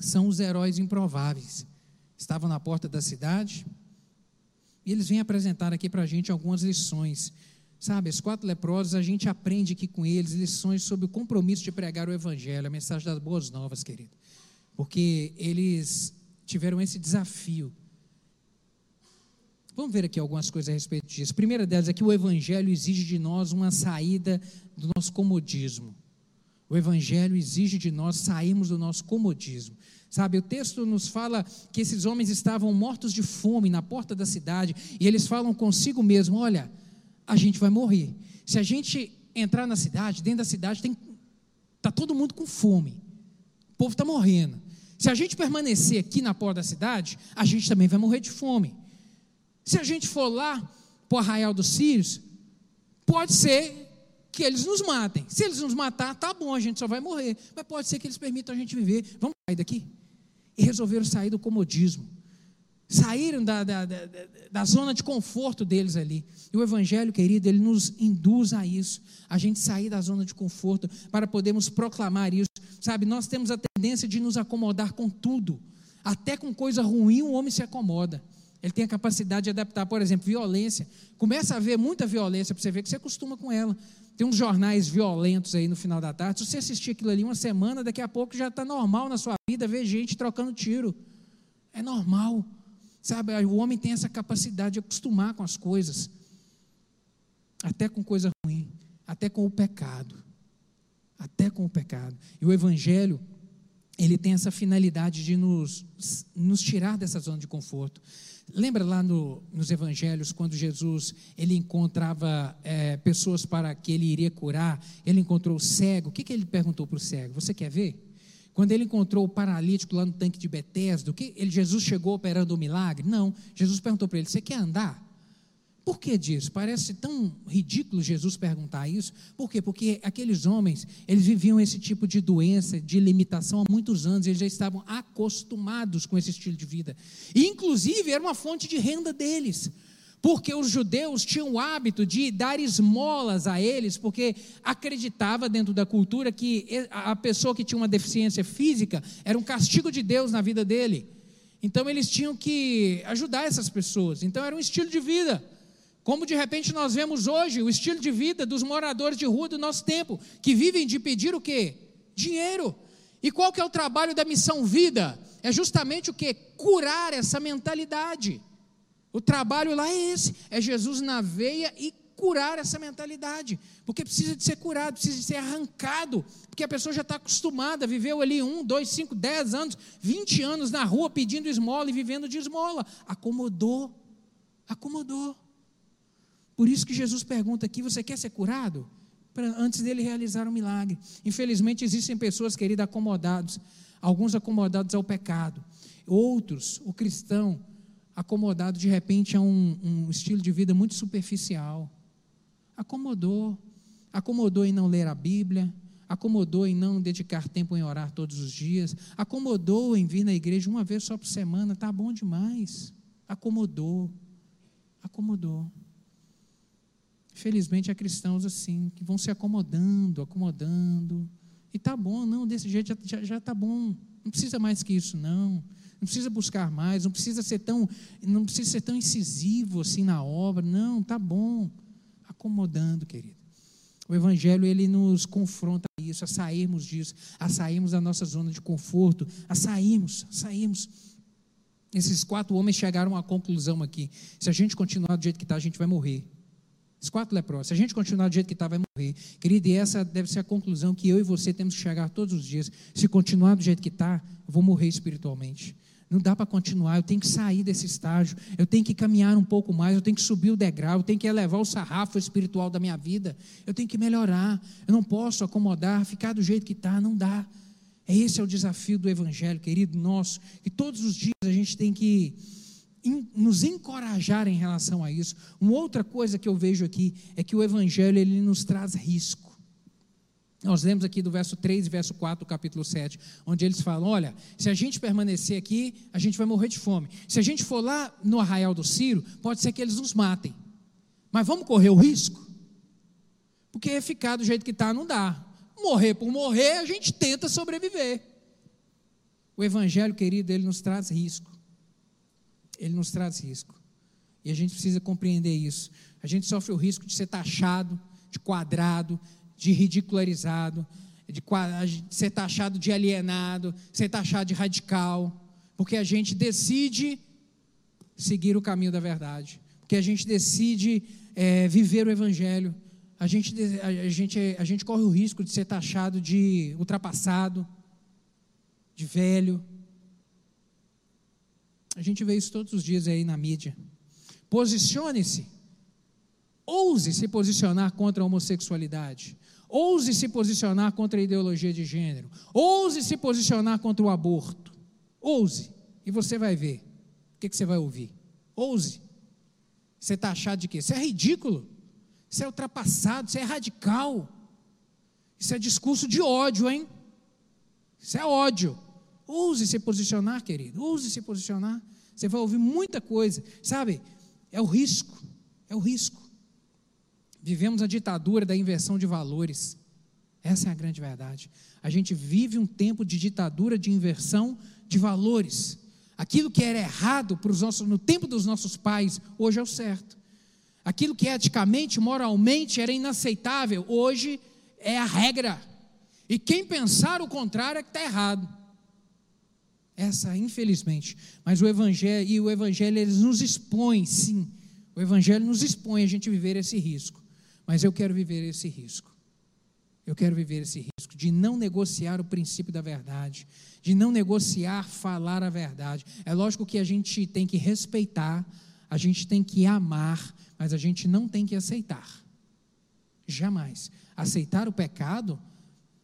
são os heróis improváveis. Estavam na porta da cidade e eles vêm apresentar aqui para a gente algumas lições. Sabe, os quatro leprosos, a gente aprende aqui com eles lições sobre o compromisso de pregar o Evangelho, a mensagem das boas novas, querido. Porque eles tiveram esse desafio. Vamos ver aqui algumas coisas a respeito disso. A primeira delas é que o Evangelho exige de nós uma saída do nosso comodismo. O Evangelho exige de nós sairmos do nosso comodismo. Sabe, o texto nos fala que esses homens estavam mortos de fome na porta da cidade e eles falam consigo mesmo: olha, a gente vai morrer. Se a gente entrar na cidade, dentro da cidade tem tá todo mundo com fome. O povo está morrendo. Se a gente permanecer aqui na porta da cidade, a gente também vai morrer de fome. Se a gente for lá para o arraial dos Sírios, pode ser que eles nos matem. Se eles nos matar, tá bom, a gente só vai morrer. Mas pode ser que eles permitam a gente viver. Vamos sair daqui. E resolveram sair do comodismo. Saíram da, da, da, da, zona de conforto deles ali. E o Evangelho, querido, ele nos induz a isso. A gente sair da zona de conforto para podermos proclamar isso. Sabe, nós temos a tendência de nos acomodar com tudo. Até com coisa ruim o homem se acomoda. Ele tem a capacidade de adaptar, por exemplo, violência. Começa a haver muita violência para você ver que você acostuma com ela. Tem uns jornais violentos aí no final da tarde. Se você assistir aquilo ali uma semana, daqui a pouco já está normal na sua vida ver gente trocando tiro. É normal. Sabe, o homem tem essa capacidade de acostumar com as coisas, até com coisa ruim, até com o pecado. Até com o pecado. E o Evangelho, ele tem essa finalidade de nos, nos tirar dessa zona de conforto. Lembra lá no, nos evangelhos, quando Jesus ele encontrava é, pessoas para que ele iria curar, ele encontrou o cego, o que, que ele perguntou para o cego? Você quer ver? Quando ele encontrou o paralítico lá no tanque de Betesda, que ele, Jesus chegou operando o um milagre? Não, Jesus perguntou para ele, você quer andar? Por que disso? Parece tão ridículo Jesus perguntar isso. Por quê? Porque aqueles homens, eles viviam esse tipo de doença, de limitação há muitos anos, eles já estavam acostumados com esse estilo de vida. E, inclusive, era uma fonte de renda deles. Porque os judeus tinham o hábito de dar esmolas a eles, porque acreditava dentro da cultura que a pessoa que tinha uma deficiência física era um castigo de Deus na vida dele. Então eles tinham que ajudar essas pessoas. Então era um estilo de vida. Como de repente nós vemos hoje o estilo de vida dos moradores de rua do nosso tempo, que vivem de pedir o quê? Dinheiro. E qual que é o trabalho da missão vida? É justamente o que? Curar essa mentalidade. O trabalho lá é esse, é Jesus na veia e curar essa mentalidade, porque precisa de ser curado, precisa de ser arrancado, porque a pessoa já está acostumada, viveu ali um, dois, cinco, dez anos, vinte anos na rua pedindo esmola e vivendo de esmola, acomodou, acomodou. Por isso que Jesus pergunta aqui: você quer ser curado? Pra, antes dele realizar um milagre. Infelizmente, existem pessoas, queridos, acomodados, alguns acomodados ao pecado, outros, o cristão, acomodado de repente a um, um estilo de vida muito superficial. Acomodou, acomodou em não ler a Bíblia, acomodou em não dedicar tempo em orar todos os dias, acomodou em vir na igreja uma vez só por semana, tá bom demais. Acomodou, acomodou. Felizmente há cristãos assim, que vão se acomodando, acomodando. E tá bom, não, desse jeito já, já, tá bom. Não precisa mais que isso, não. Não precisa buscar mais, não precisa ser tão, não precisa ser tão incisivo assim na obra. Não, tá bom. Acomodando, querido. O Evangelho ele nos confronta a isso, a sairmos disso, a sairmos da nossa zona de conforto, a sairmos, a sairmos. Esses quatro homens chegaram à conclusão aqui: se a gente continuar do jeito que está, a gente vai morrer. Os quatro leprosos. Se a gente continuar do jeito que está, vai morrer. Querido, e essa deve ser a conclusão que eu e você temos que chegar todos os dias. Se continuar do jeito que está, eu vou morrer espiritualmente. Não dá para continuar, eu tenho que sair desse estágio, eu tenho que caminhar um pouco mais, eu tenho que subir o degrau, eu tenho que elevar o sarrafo espiritual da minha vida, eu tenho que melhorar, eu não posso acomodar, ficar do jeito que está, não dá. Esse é o desafio do Evangelho, querido nosso, que todos os dias a gente tem que nos encorajar em relação a isso. Uma outra coisa que eu vejo aqui é que o Evangelho ele nos traz risco. Nós lemos aqui do verso 3 e verso 4 do capítulo 7, onde eles falam: olha, se a gente permanecer aqui, a gente vai morrer de fome. Se a gente for lá no arraial do Ciro, pode ser que eles nos matem. Mas vamos correr o risco? Porque ficar do jeito que está não dá. Morrer por morrer, a gente tenta sobreviver. O Evangelho, querido, ele nos traz risco ele nos traz risco. E a gente precisa compreender isso. A gente sofre o risco de ser taxado, de quadrado, de ridicularizado, de, ser taxado de alienado, ser taxado de radical, porque a gente decide seguir o caminho da verdade, porque a gente decide é, viver o Evangelho. A gente, a, gente, a gente corre o risco de ser taxado de ultrapassado, de velho, a gente vê isso todos os dias aí na mídia. Posicione-se. Ouse se posicionar contra a homossexualidade. Ouse se posicionar contra a ideologia de gênero. Ouse se posicionar contra o aborto. Ouse. E você vai ver. O que, que você vai ouvir? Ouse. Você está achado de quê? Isso é ridículo. Isso é ultrapassado. Isso é radical. Isso é discurso de ódio, hein? Isso é ódio. Ouse se posicionar, querido. Ouse se posicionar. Você vai ouvir muita coisa. Sabe? É o risco. É o risco. Vivemos a ditadura da inversão de valores. Essa é a grande verdade. A gente vive um tempo de ditadura de inversão de valores. Aquilo que era errado para os nossos, no tempo dos nossos pais, hoje é o certo. Aquilo que eticamente, moralmente era inaceitável, hoje é a regra. E quem pensar o contrário é que está errado. Essa, infelizmente. Mas o Evangelho, e o Evangelho, eles nos expõe, sim. O Evangelho nos expõe a gente viver esse risco. Mas eu quero viver esse risco. Eu quero viver esse risco de não negociar o princípio da verdade, de não negociar falar a verdade. É lógico que a gente tem que respeitar, a gente tem que amar, mas a gente não tem que aceitar. Jamais. Aceitar o pecado,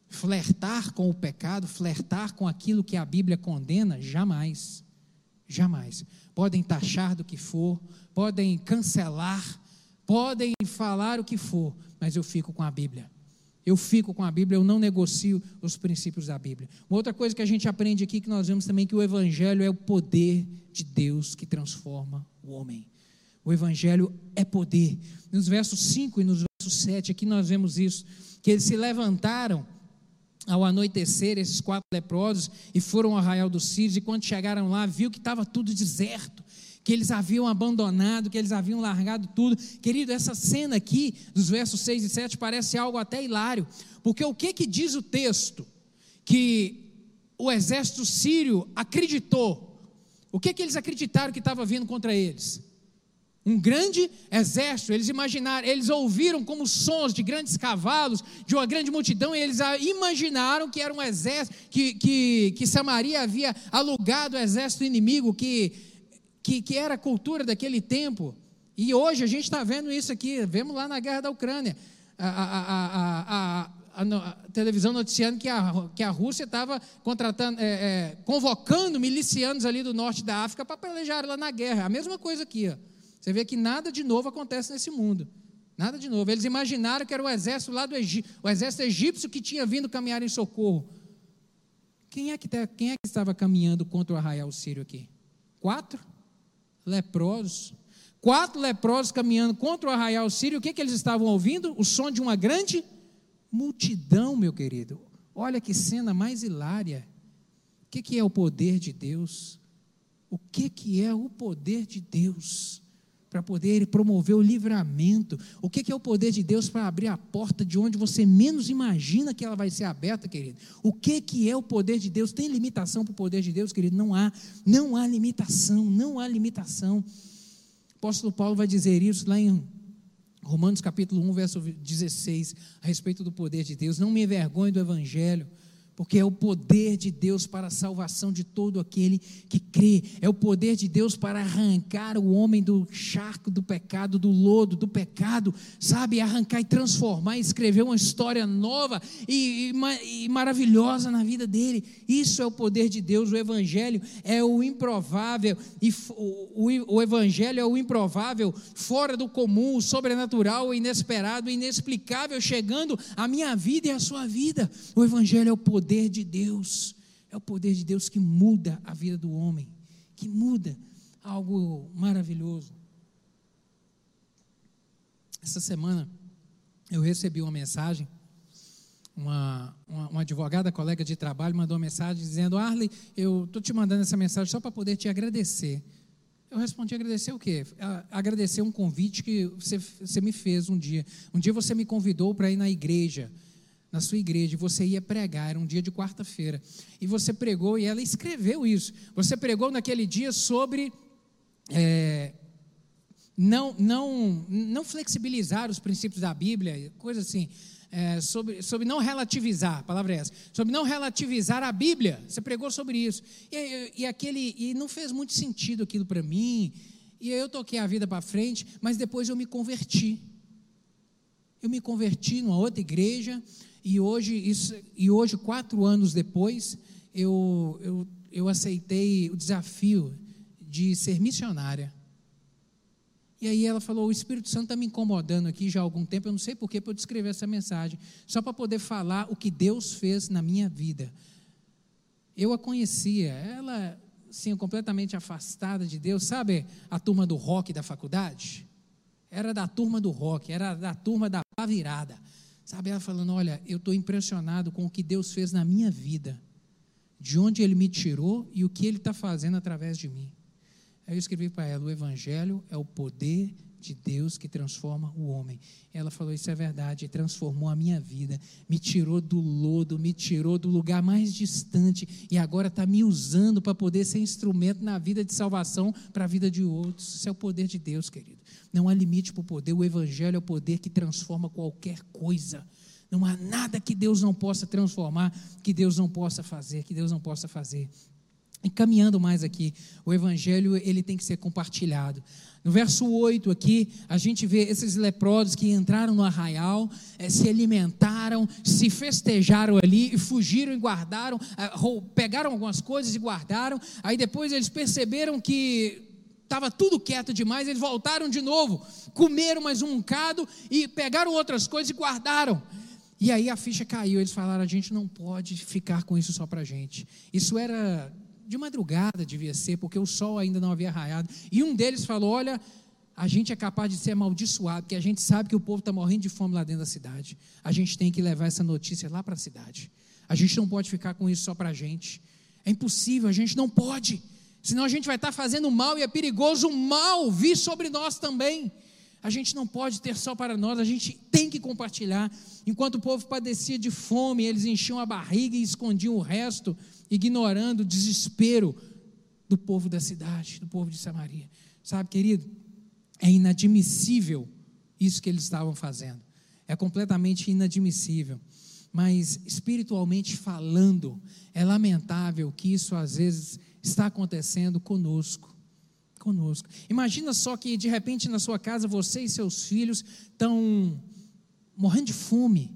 flertar com o pecado, flertar com aquilo que a Bíblia condena, jamais. Jamais. Podem taxar do que for, podem cancelar, podem falar o que for, mas eu fico com a Bíblia. Eu fico com a Bíblia, eu não negocio os princípios da Bíblia. Uma outra coisa que a gente aprende aqui, que nós vemos também, que o Evangelho é o poder de Deus que transforma o homem. O Evangelho é poder. Nos versos 5 e nos versos 7, aqui nós vemos isso, que eles se levantaram ao anoitecer, esses quatro leprosos, e foram ao arraial dos Sírios, e quando chegaram lá, viu que estava tudo deserto, que eles haviam abandonado, que eles haviam largado tudo. Querido, essa cena aqui, dos versos 6 e 7, parece algo até hilário, porque o que, que diz o texto? Que o exército sírio acreditou. O que, que eles acreditaram que estava vindo contra eles? Um grande exército. Eles imaginaram, eles ouviram como sons de grandes cavalos, de uma grande multidão, e eles imaginaram que era um exército, que, que, que Samaria havia alugado o exército inimigo, que, que, que era a cultura daquele tempo. E hoje a gente está vendo isso aqui, vemos lá na guerra da Ucrânia. A, a, a, a, televisão noticiando que a, que a Rússia estava contratando, é, é, convocando milicianos ali do norte da África para pelejar lá na guerra. A mesma coisa aqui. Ó. Você vê que nada de novo acontece nesse mundo. Nada de novo. Eles imaginaram que era o exército lá do Egito, o exército egípcio que tinha vindo caminhar em socorro. Quem é que, tá, quem é que estava caminhando contra o arraial sírio aqui? Quatro leprosos. Quatro leprosos caminhando contra o arraial sírio. O que, que eles estavam ouvindo? O som de uma grande multidão, meu querido. Olha que cena mais hilária. O que, que é o poder de Deus? O que, que é o poder de Deus? Para poder promover o livramento. O que é o poder de Deus para abrir a porta de onde você menos imagina que ela vai ser aberta, querido? O que é o poder de Deus? Tem limitação para o poder de Deus, querido? Não há, não há limitação, não há limitação. O apóstolo Paulo vai dizer isso lá em Romanos capítulo 1, verso 16, a respeito do poder de Deus. Não me envergonhe do evangelho porque é o poder de Deus para a salvação de todo aquele que crê, é o poder de Deus para arrancar o homem do charco do pecado, do lodo, do pecado, sabe, arrancar e transformar, escrever uma história nova e, e, e maravilhosa na vida dele. Isso é o poder de Deus. O Evangelho é o improvável, e o, o, o Evangelho é o improvável, fora do comum, o sobrenatural, o inesperado, o inexplicável, chegando à minha vida e à sua vida. O Evangelho é o poder poder de Deus. É o poder de Deus que muda a vida do homem, que muda algo maravilhoso. Essa semana eu recebi uma mensagem, uma, uma, uma advogada, colega de trabalho, mandou uma mensagem dizendo: Arley, eu estou te mandando essa mensagem só para poder te agradecer. Eu respondi: agradecer o quê? Agradecer um convite que você, você me fez um dia. Um dia você me convidou para ir na igreja na sua igreja, você ia pregar, era um dia de quarta-feira, e você pregou, e ela escreveu isso. Você pregou naquele dia sobre é, não, não, não flexibilizar os princípios da Bíblia, coisa assim, é, sobre, sobre não relativizar, a palavra é essa, sobre não relativizar a Bíblia. Você pregou sobre isso. E, e aquele, e não fez muito sentido aquilo para mim, e eu toquei a vida para frente, mas depois eu me converti. Eu me converti numa outra igreja, e hoje, isso, e hoje quatro anos depois, eu, eu, eu aceitei o desafio de ser missionária. E aí ela falou: o Espírito Santo está me incomodando aqui já há algum tempo, eu não sei porquê, para eu descrever essa mensagem, só para poder falar o que Deus fez na minha vida. Eu a conhecia, ela, sim, completamente afastada de Deus, sabe a turma do rock da faculdade? Era da turma do rock, era da turma da virada. Sabe, ela falando: Olha, eu estou impressionado com o que Deus fez na minha vida, de onde Ele me tirou e o que Ele está fazendo através de mim. Aí eu escrevi para ela: O Evangelho é o poder de Deus que transforma o homem. Ela falou: Isso é verdade, transformou a minha vida, me tirou do lodo, me tirou do lugar mais distante e agora está me usando para poder ser instrumento na vida de salvação para a vida de outros. Isso é o poder de Deus, querido. Não há limite para o poder. O Evangelho é o poder que transforma qualquer coisa. Não há nada que Deus não possa transformar, que Deus não possa fazer, que Deus não possa fazer. E caminhando mais aqui, o evangelho ele tem que ser compartilhado. No verso 8 aqui, a gente vê esses leprosos que entraram no arraial, eh, se alimentaram, se festejaram ali, e fugiram e guardaram, eh, pegaram algumas coisas e guardaram. Aí depois eles perceberam que estava tudo quieto demais, eles voltaram de novo, comeram mais um bocado e pegaram outras coisas e guardaram. E aí a ficha caiu, eles falaram: a gente não pode ficar com isso só para a gente. Isso era de madrugada, devia ser, porque o sol ainda não havia raiado. E um deles falou: olha, a gente é capaz de ser amaldiçoado, porque a gente sabe que o povo está morrendo de fome lá dentro da cidade. A gente tem que levar essa notícia lá para a cidade. A gente não pode ficar com isso só para a gente. É impossível, a gente não pode. Senão a gente vai estar fazendo mal e é perigoso o mal vir sobre nós também. A gente não pode ter só para nós, a gente tem que compartilhar. Enquanto o povo padecia de fome, eles enchiam a barriga e escondiam o resto, ignorando o desespero do povo da cidade, do povo de Samaria. Sabe, querido, é inadmissível isso que eles estavam fazendo. É completamente inadmissível. Mas espiritualmente falando, é lamentável que isso às vezes está acontecendo conosco. Conosco. Imagina só que de repente na sua casa você e seus filhos estão morrendo de fome.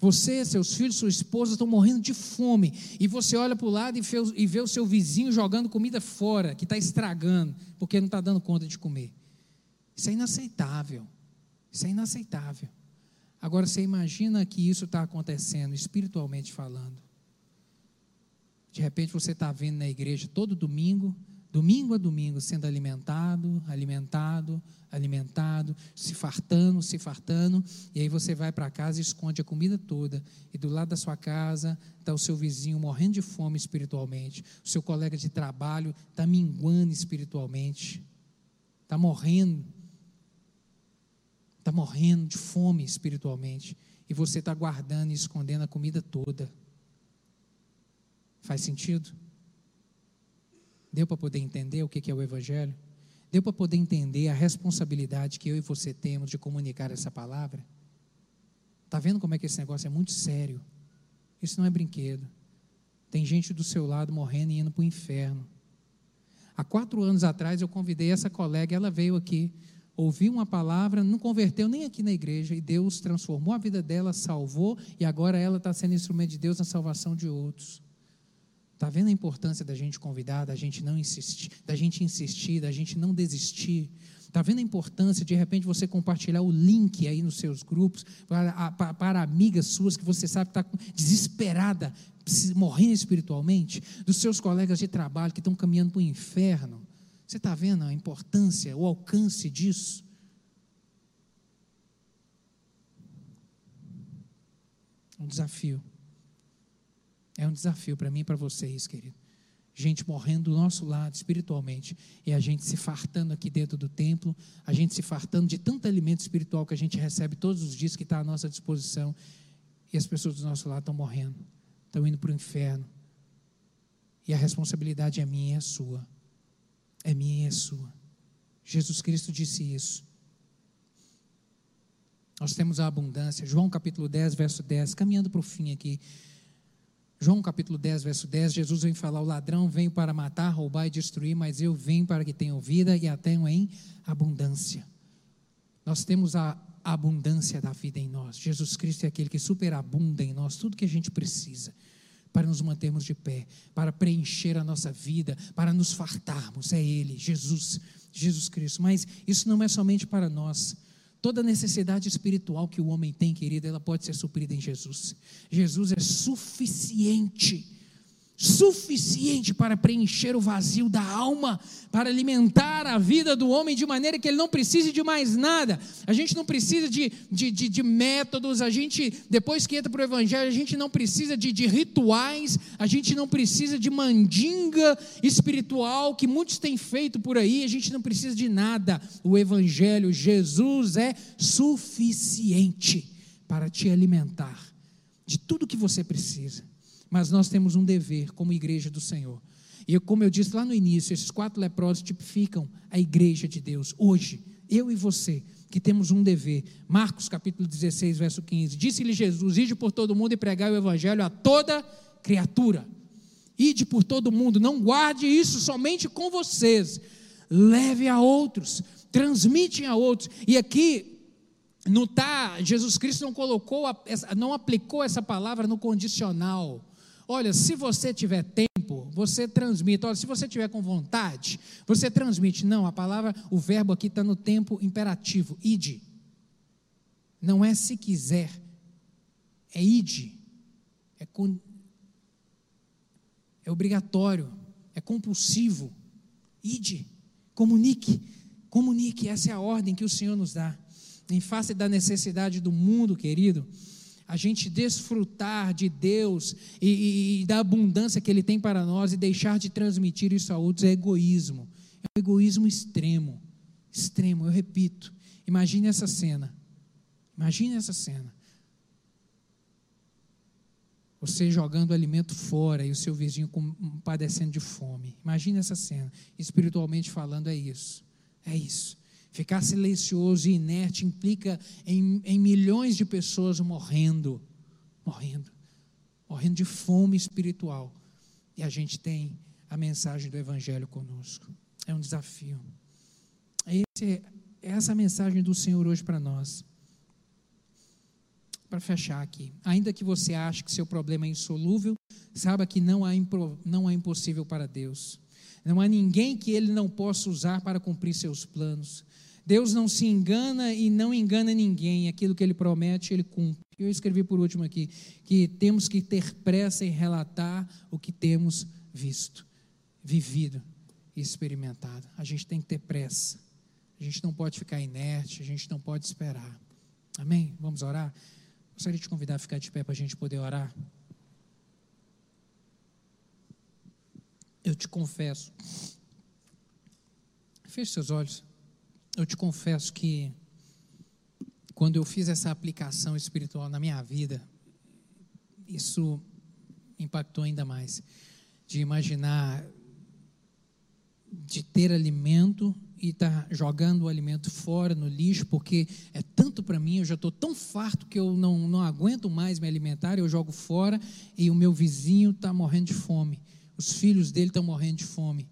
Você, seus filhos, sua esposa estão morrendo de fome. E você olha para o lado e vê, e vê o seu vizinho jogando comida fora, que está estragando, porque não está dando conta de comer. Isso é inaceitável. Isso é inaceitável. Agora você imagina que isso está acontecendo, espiritualmente falando. De repente você está vendo na igreja todo domingo, domingo a domingo, sendo alimentado, alimentado, alimentado, se fartando, se fartando, e aí você vai para casa e esconde a comida toda, e do lado da sua casa está o seu vizinho morrendo de fome espiritualmente, o seu colega de trabalho está minguando espiritualmente, está morrendo, está morrendo de fome espiritualmente, e você está guardando e escondendo a comida toda. Faz sentido? Deu para poder entender o que é o Evangelho? Deu para poder entender a responsabilidade que eu e você temos de comunicar essa palavra? Está vendo como é que esse negócio é muito sério? Isso não é brinquedo. Tem gente do seu lado morrendo e indo para o inferno. Há quatro anos atrás eu convidei essa colega, ela veio aqui, ouviu uma palavra, não converteu nem aqui na igreja, e Deus transformou a vida dela, salvou, e agora ela está sendo instrumento de Deus na salvação de outros. Está vendo a importância da gente convidar, da gente não insistir, da gente insistir, da gente não desistir? Está vendo a importância de, de repente, você compartilhar o link aí nos seus grupos para, para, para amigas suas que você sabe que está desesperada, morrendo espiritualmente, dos seus colegas de trabalho que estão caminhando para o inferno? Você está vendo a importância, o alcance disso? Um desafio. É um desafio para mim e para vocês, querido. Gente morrendo do nosso lado espiritualmente e a gente se fartando aqui dentro do templo, a gente se fartando de tanto alimento espiritual que a gente recebe todos os dias que está à nossa disposição e as pessoas do nosso lado estão morrendo, estão indo para o inferno. E a responsabilidade é minha e é sua. É minha e é sua. Jesus Cristo disse isso. Nós temos a abundância. João capítulo 10, verso 10, caminhando para o fim aqui. João capítulo 10, verso 10, Jesus vem falar: O ladrão veio para matar, roubar e destruir, mas eu venho para que tenham vida e a tenham em abundância. Nós temos a abundância da vida em nós. Jesus Cristo é aquele que superabunda em nós tudo que a gente precisa para nos mantermos de pé, para preencher a nossa vida, para nos fartarmos. É Ele, Jesus, Jesus Cristo. Mas isso não é somente para nós. Toda necessidade espiritual que o homem tem, querida, ela pode ser suprida em Jesus. Jesus é suficiente suficiente para preencher o vazio da alma, para alimentar a vida do homem de maneira que ele não precise de mais nada. A gente não precisa de, de, de, de métodos, a gente, depois que entra para o Evangelho, a gente não precisa de, de rituais, a gente não precisa de mandinga espiritual que muitos têm feito por aí, a gente não precisa de nada. O Evangelho, Jesus é suficiente para te alimentar de tudo que você precisa. Mas nós temos um dever como igreja do Senhor. E como eu disse lá no início, esses quatro leprosos tipificam a igreja de Deus. Hoje, eu e você que temos um dever. Marcos capítulo 16, verso 15. Disse-lhe Jesus: Ide por todo mundo e pregai o evangelho a toda criatura. Ide por todo mundo, não guarde isso somente com vocês. Leve a outros, transmite a outros. E aqui não tá, Jesus Cristo não colocou, não aplicou essa palavra no condicional. Olha, se você tiver tempo, você transmite. Olha, se você tiver com vontade, você transmite. Não, a palavra, o verbo aqui está no tempo imperativo, ide. Não é se quiser, é ide. É, con... é obrigatório, é compulsivo. Ide, comunique, comunique. Essa é a ordem que o Senhor nos dá. Em face da necessidade do mundo, querido, a gente desfrutar de Deus e, e, e, da abundância que Ele tem para nós e deixar de transmitir isso a outros é egoísmo. É um egoísmo extremo. Extremo, eu repito. Imagine essa cena. Imagine essa cena. Você jogando alimento fora e o seu vizinho padecendo de fome. Imagine essa cena. Espiritualmente falando, é isso. É isso. Ficar silencioso e inerte implica em, em milhões de pessoas morrendo, morrendo, morrendo de fome espiritual. E a gente tem a mensagem do Evangelho conosco. É um desafio. Esse, é essa a mensagem do Senhor hoje para nós. Para fechar aqui, ainda que você ache que seu problema é insolúvel, saiba que não impro, não há impossível para Deus. Não há ninguém que ele não possa usar para cumprir seus planos. Deus não se engana e não engana ninguém. Aquilo que ele promete, ele cumpre. Eu escrevi por último aqui que temos que ter pressa em relatar o que temos visto, vivido e experimentado. A gente tem que ter pressa. A gente não pode ficar inerte, a gente não pode esperar. Amém? Vamos orar? Gostaria de te convidar a ficar de pé para a gente poder orar. Eu te confesso. Feche seus olhos eu te confesso que quando eu fiz essa aplicação espiritual na minha vida, isso impactou ainda mais. De imaginar, de ter alimento e estar tá jogando o alimento fora no lixo, porque é tanto para mim, eu já estou tão farto que eu não, não aguento mais me alimentar, eu jogo fora e o meu vizinho está morrendo de fome, os filhos dele estão morrendo de fome.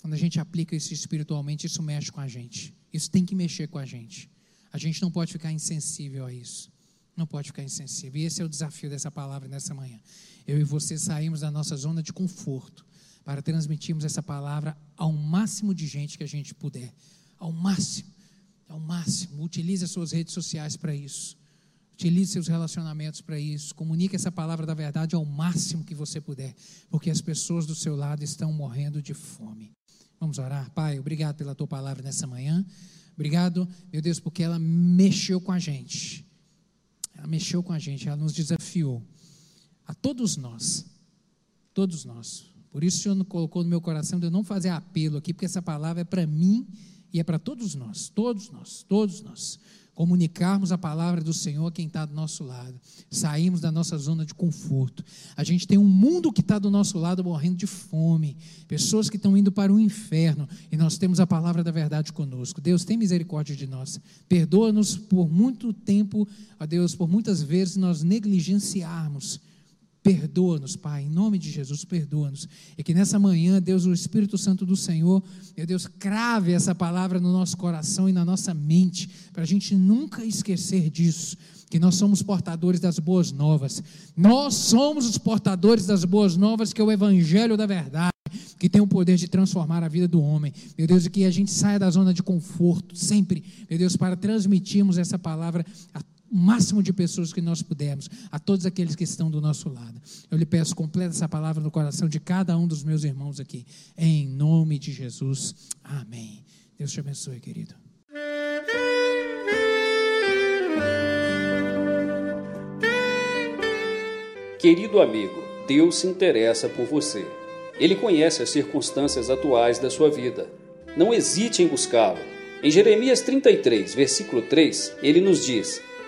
Quando a gente aplica isso espiritualmente, isso mexe com a gente. Isso tem que mexer com a gente. A gente não pode ficar insensível a isso. Não pode ficar insensível. E esse é o desafio dessa palavra nessa manhã. Eu e você saímos da nossa zona de conforto para transmitirmos essa palavra ao máximo de gente que a gente puder. Ao máximo. Ao máximo. Utilize as suas redes sociais para isso. Utilize seus relacionamentos para isso. Comunique essa palavra da verdade ao máximo que você puder, porque as pessoas do seu lado estão morrendo de fome. Vamos orar. Pai, obrigado pela tua palavra nessa manhã. Obrigado, meu Deus, porque ela mexeu com a gente. Ela mexeu com a gente, ela nos desafiou. A todos nós. Todos nós. Por isso o Senhor colocou no meu coração de eu não fazer apelo aqui, porque essa palavra é para mim e é para todos nós. Todos nós, todos nós comunicarmos a palavra do Senhor a quem está do nosso lado. Saímos da nossa zona de conforto. A gente tem um mundo que está do nosso lado morrendo de fome, pessoas que estão indo para o inferno, e nós temos a palavra da verdade conosco. Deus, tem misericórdia de nós. Perdoa-nos por muito tempo, ó Deus, por muitas vezes nós negligenciarmos Perdoa-nos, Pai, em nome de Jesus, perdoa-nos. E que nessa manhã, Deus, o Espírito Santo do Senhor, meu Deus, crave essa palavra no nosso coração e na nossa mente, para a gente nunca esquecer disso, que nós somos portadores das boas novas. Nós somos os portadores das boas novas, que é o Evangelho da verdade que tem o poder de transformar a vida do homem. Meu Deus, e que a gente saia da zona de conforto, sempre, meu Deus, para transmitirmos essa palavra a o máximo de pessoas que nós pudermos, a todos aqueles que estão do nosso lado. Eu lhe peço, completa essa palavra no coração de cada um dos meus irmãos aqui, em nome de Jesus. Amém. Deus te abençoe, querido. Querido amigo, Deus se interessa por você. Ele conhece as circunstâncias atuais da sua vida. Não hesite em buscá-lo. Em Jeremias 33, versículo 3, ele nos diz: